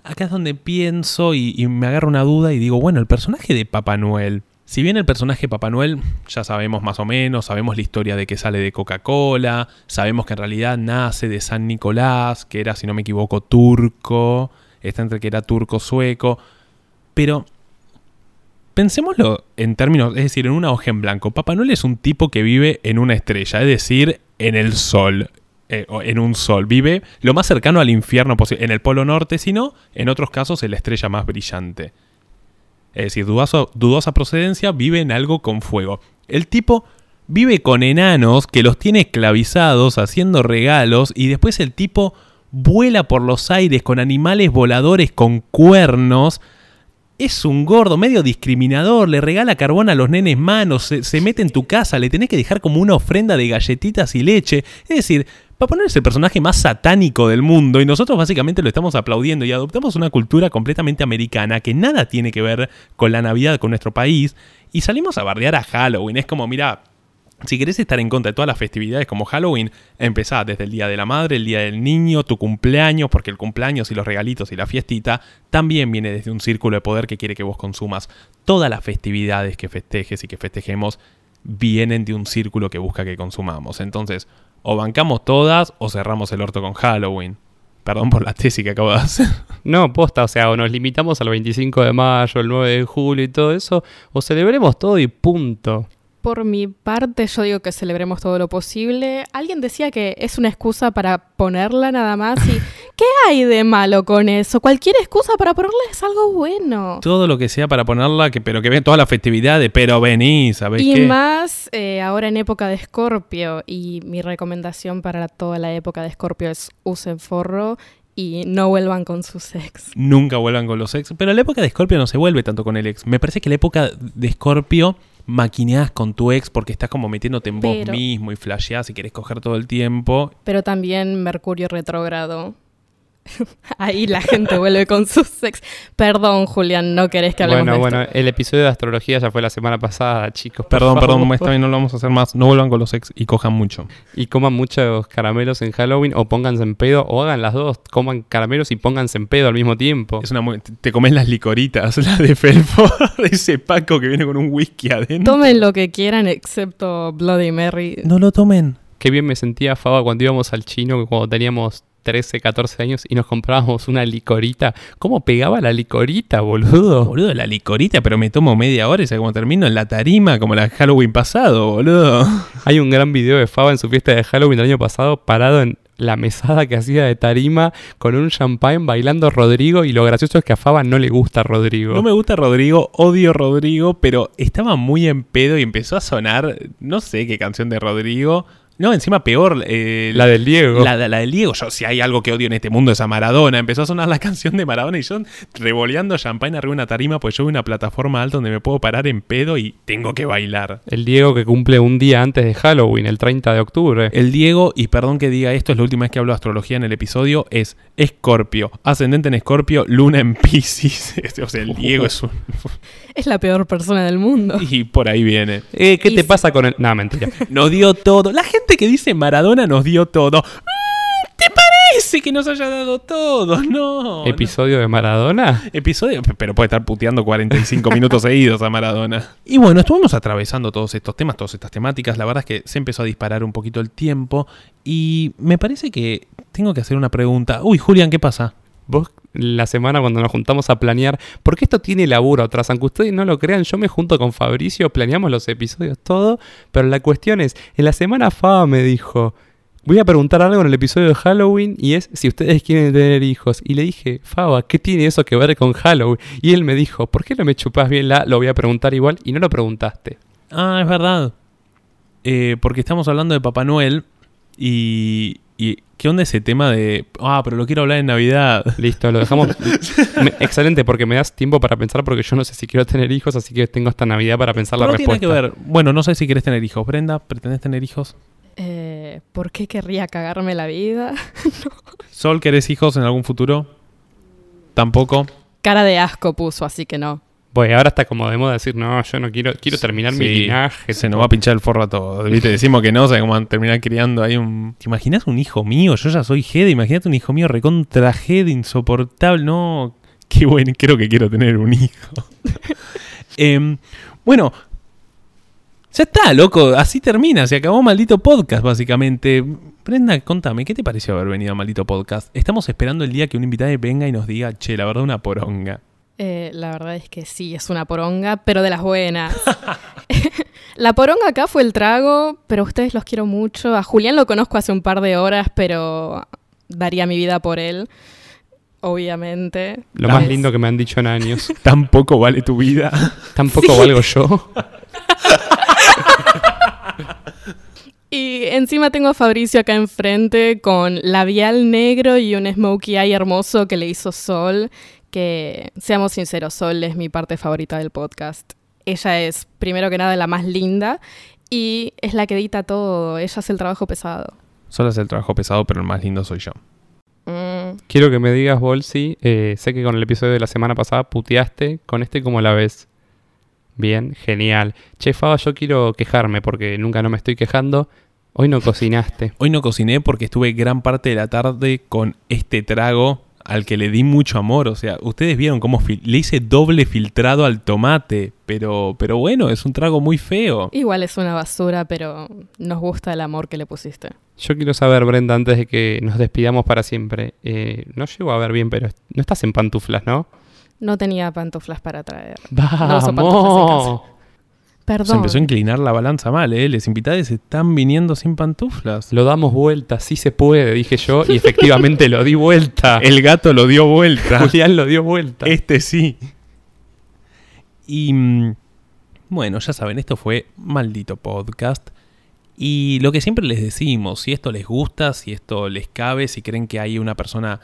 acá es donde pienso y, me agarro una duda y digo, bueno, el personaje de Papá Noel, si bien el personaje Papá Noel ya sabemos más o menos, sabemos la historia de que sale de Coca-Cola, sabemos que en realidad nace de San Nicolás, que era, si no me equivoco, turco, está entre que era turco-sueco, pero pensémoslo en términos, es decir, en una hoja en blanco. Papá Noel es un tipo que vive en una estrella, es decir, en el sol. Eh, en un sol. Vive lo más cercano al infierno posible. En el polo norte, si no, en otros casos en la estrella más brillante. Es decir, dudosa procedencia, vive en algo con fuego. El tipo vive con enanos que los tiene esclavizados haciendo regalos y después el tipo vuela por los aires con animales voladores con cuernos. Es un gordo, medio discriminador, le regala carbón a los nenes manos, se, se mete en tu casa, le tenés que dejar como una ofrenda de galletitas y leche. Es decir, para ponerse el personaje más satánico del mundo y nosotros básicamente lo estamos aplaudiendo y adoptamos una cultura completamente americana que nada tiene que ver con la Navidad, con nuestro país y salimos a bardear a Halloween. Es como, mira, si querés estar en contra de todas las festividades como Halloween, empezá desde el Día de la Madre, el Día del Niño, tu cumpleaños, porque el cumpleaños y los regalitos y la fiestita también viene desde un círculo de poder que quiere que vos consumas. Todas las festividades que festejes y que festejemos vienen de un círculo que busca que consumamos. Entonces, o bancamos todas o cerramos el orto con Halloween. Perdón por la tesis que acabo de hacer. [laughs] No, posta, o sea, o nos limitamos al 25 de mayo, el 9 de julio y todo eso, o celebremos todo y punto. Por mi parte, yo digo que celebremos todo lo posible. Alguien decía que es una excusa para ponerla nada más. ¿Y [laughs] qué hay de malo con eso? Cualquier excusa para ponerla es algo bueno. Todo lo que sea para ponerla, que, pero que ven todas las festividades, pero venís, ¿sabés Y qué? más eh, ahora en época de Escorpio. Y mi recomendación para toda la época de Escorpio es usen forro y no vuelvan con sus ex. nunca vuelvan con los ex. Pero la época de Scorpio no se vuelve tanto con el ex. Me parece que la época de Scorpio maquineás con tu ex porque estás como metiéndote en vos mismo y flasheás y querés coger todo el tiempo. Pero también Mercurio retrógrado. [laughs] Ahí la gente vuelve con sus ex. Perdón, Julián, no querés que hablemos Bueno, de bueno, esto. el episodio de astrología ya fue la semana pasada, chicos. Perdón, perdón, esta vez no lo vamos a hacer más. No vuelvan con los ex y cojan mucho. Y coman muchos caramelos en Halloween, o pónganse en pedo, o hagan las dos. Coman caramelos y pónganse en pedo al mismo tiempo. Es una te comes las licoritas, [laughs] la de Felpo, [laughs] ese Paco que viene con un whisky adentro. Tomen lo que quieran excepto Bloody Mary. No lo tomen. Qué bien me sentía Faba cuando íbamos al chino, cuando teníamos 13, 14 años y nos comprábamos una licorita. ¿Cómo pegaba la licorita, boludo? Boludo, la licorita, pero me tomo media hora y sé cómo termino en la tarima como la Halloween pasado, boludo. Hay un gran video de Faba en su fiesta de Halloween del año pasado, parado en la mesada que hacía de tarima con un champagne bailando Rodrigo y lo gracioso es que a Faba no le gusta Rodrigo. No me gusta Rodrigo, odio Rodrigo, pero estaba muy en pedo y empezó a sonar, no sé qué canción de Rodrigo. No, encima peor. eh, La del Diego. La, la del Diego. Yo, si hay algo que odio en este mundo es a Maradona. Empezó a sonar la [laughs] canción de Maradona y yo revoleando champagne arriba de una tarima, pues yo a una plataforma alta donde me puedo parar en pedo y tengo que bailar. El Diego que cumple un día antes de Halloween, el 30 de octubre. El Diego, y perdón que diga esto, es la última vez que hablo de astrología en el episodio, es Escorpio, ascendente en Escorpio, luna en Pisces. [laughs] o sea, el Diego es un... [laughs] Es la peor persona del mundo. Y por ahí viene. Eh, ¿Qué Y te sí. pasa con el.? No, mentira. Nos dio todo. La gente que dice Maradona nos dio todo. Mm, ¿Te parece que nos haya dado todo? No. ¿Episodio de Maradona? Episodio, pero puede estar puteando 45 minutos seguidos a Maradona. Y bueno, estuvimos atravesando todos estos temas, todas estas temáticas. La verdad es que se empezó a disparar un poquito el tiempo. Y me parece que tengo que hacer una pregunta. Uy, Julián, ¿qué pasa? Vos, la semana cuando nos juntamos a planear, porque esto tiene laburo atrás, aunque ustedes no lo crean, yo me junto con Fabricio, planeamos los episodios, todo, pero la cuestión es, en la semana Faba me dijo, voy a preguntar algo en el episodio de Halloween y es si ustedes quieren tener hijos. Y le dije, Faba, ¿qué tiene eso que ver con Halloween? Y él me dijo, ¿por qué no me chupás bien la? Lo voy a preguntar igual y no lo preguntaste. Ah, es verdad. Eh, porque estamos hablando de Papá Noel y, y... ¿Qué onda ese tema de... Ah, pero lo quiero hablar en Navidad? Listo, lo dejamos. [laughs] Me- excelente, porque me das tiempo para pensar, porque yo no sé si quiero tener hijos, así que tengo esta Navidad para pensar la no tiene respuesta. que ver. Bueno, no sé si querés tener hijos. Brenda, ¿pretendés tener hijos? Eh, ¿Por qué querría cagarme la vida? [laughs] Sol, ¿querés hijos en algún futuro? Tampoco. Cara de asco puso, así que no. Bueno, ahora está como de moda decir, no, yo no quiero, quiero terminar mi linaje. Se nos va a pinchar el forro a todos. ¿Viste? [laughs] Decimos que no, o sea, a terminar criando ahí un. ¿Te imaginas un hijo mío? Yo ya soy Gede. Imagínate un hijo mío recontra Gede, insoportable. No. Qué bueno, creo que quiero tener un hijo. [laughs] Em, bueno. Ya está, loco. Así termina. Se acabó Maldito Podcast, básicamente. Brenda, contame, ¿qué te pareció haber venido a Maldito Podcast? Estamos esperando el día que un invitado venga y nos diga, che, la verdad, una poronga. Eh, la verdad es que sí, es una poronga, pero de las buenas. [laughs] la poronga acá fue el trago, pero a ustedes los quiero mucho. A Julián lo conozco hace un par de horas, pero daría mi vida por él, obviamente. Lo más Es- lindo que me han dicho en años. [laughs] Tampoco vale tu vida. [laughs] Tampoco valgo yo. Y encima tengo a Fabricio acá enfrente con labial negro y un smokey eye hermoso que le hizo Sol. Que, seamos sinceros, Sol es mi parte favorita del podcast. Ella es, primero que nada, la más linda y es la que edita todo. Ella hace el trabajo pesado. Solo es el trabajo pesado, pero el más lindo soy yo. Mm, Quiero que me digas, Bolsi, eh, sé que con el episodio de la semana pasada puteaste, con este cómo la ves. Bien, genial. Che, Faba, yo quiero quejarme porque nunca no me estoy quejando. Hoy no cocinaste. [laughs] Hoy no cociné porque estuve gran parte de la tarde con este trago al que le di mucho amor. O sea, ustedes vieron cómo le hice doble filtrado al tomate. Pero, pero bueno, es un trago muy feo. igual es una basura, pero nos gusta el amor que le pusiste. Yo quiero saber, Brenda, antes de que nos despidamos para siempre. eh, no llego a ver bien, pero no estás en pantuflas, ¿no? No tenía pantuflas para traer. [laughs] uso pantuflas en Se empezó a inclinar la balanza mal, ¿eh? Les invitados están viniendo sin pantuflas. Lo damos vuelta, sí se puede, dije yo, y efectivamente lo di vuelta. El gato lo dio vuelta. [laughs] Julián lo dio vuelta. Este sí. Y mm, bueno, ya saben, esto fue Maldito Podcast. Y lo que siempre les decimos, si esto les gusta, si esto les cabe, si creen que hay una persona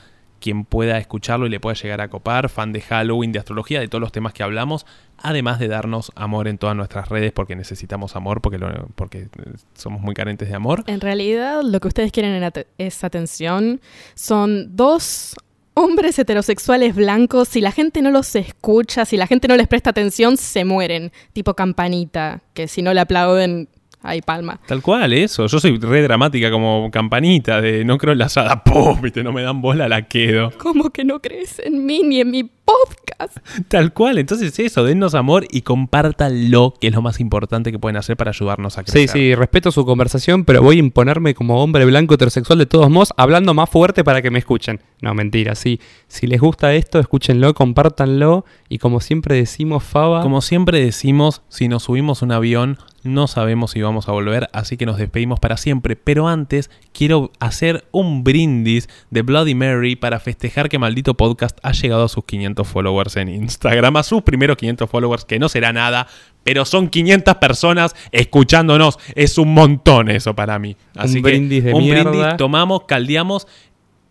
quien pueda escucharlo y le pueda llegar a copar, fan de Halloween, de astrología, de todos los temas que hablamos, además de darnos amor en todas nuestras redes porque necesitamos amor, porque, porque eh, somos muy carentes de amor. En realidad, lo que ustedes quieren es atención. Son dos hombres heterosexuales blancos. Si la gente no los escucha, si la gente no les presta atención, se mueren. Tipo campanita, que si no le aplauden, hay palma. Tal cual, eso. Yo soy re dramática como campanita de no creo en la asada. ¡Pum! No me dan bola, la quedo. ¿Cómo que no crees en mí ni en mi podcast. Tal cual, entonces eso, dennos amor y compártanlo, que es lo más importante que pueden hacer para ayudarnos a Sí, crecer. sí, respeto su conversación, pero voy a imponerme como hombre blanco heterosexual de todos modos, hablando más fuerte para que me escuchen. No, mentira, sí. Si les gusta esto, escúchenlo, compártanlo y como siempre decimos, Faba, Como siempre decimos, si nos subimos un avión, no sabemos si vamos a volver, así que nos despedimos para siempre. Pero antes, quiero hacer un brindis de Bloody Mary para festejar que Maldito Podcast ha llegado a sus 500 followers en Instagram, a sus primeros 500 followers, que no será nada, pero son 500 personas escuchándonos. Es un montón eso para mí. Así que brindis de un mierda. brindis, tomamos, caldeamos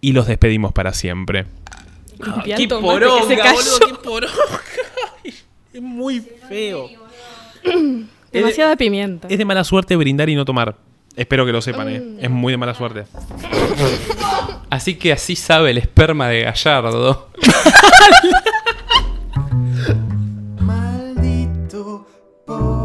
y los despedimos para siempre. ¡Qué tomate que se poronga, cayó. boludo! ¡Qué poronga! [laughs] Es muy feo. Demasiada pimienta. Es de mala suerte brindar y no tomar. Espero que lo sepan, ¿eh? Mm. es muy de mala suerte. Así que así sabe el esperma de Gallardo. [laughs] [laughs] Maldito por...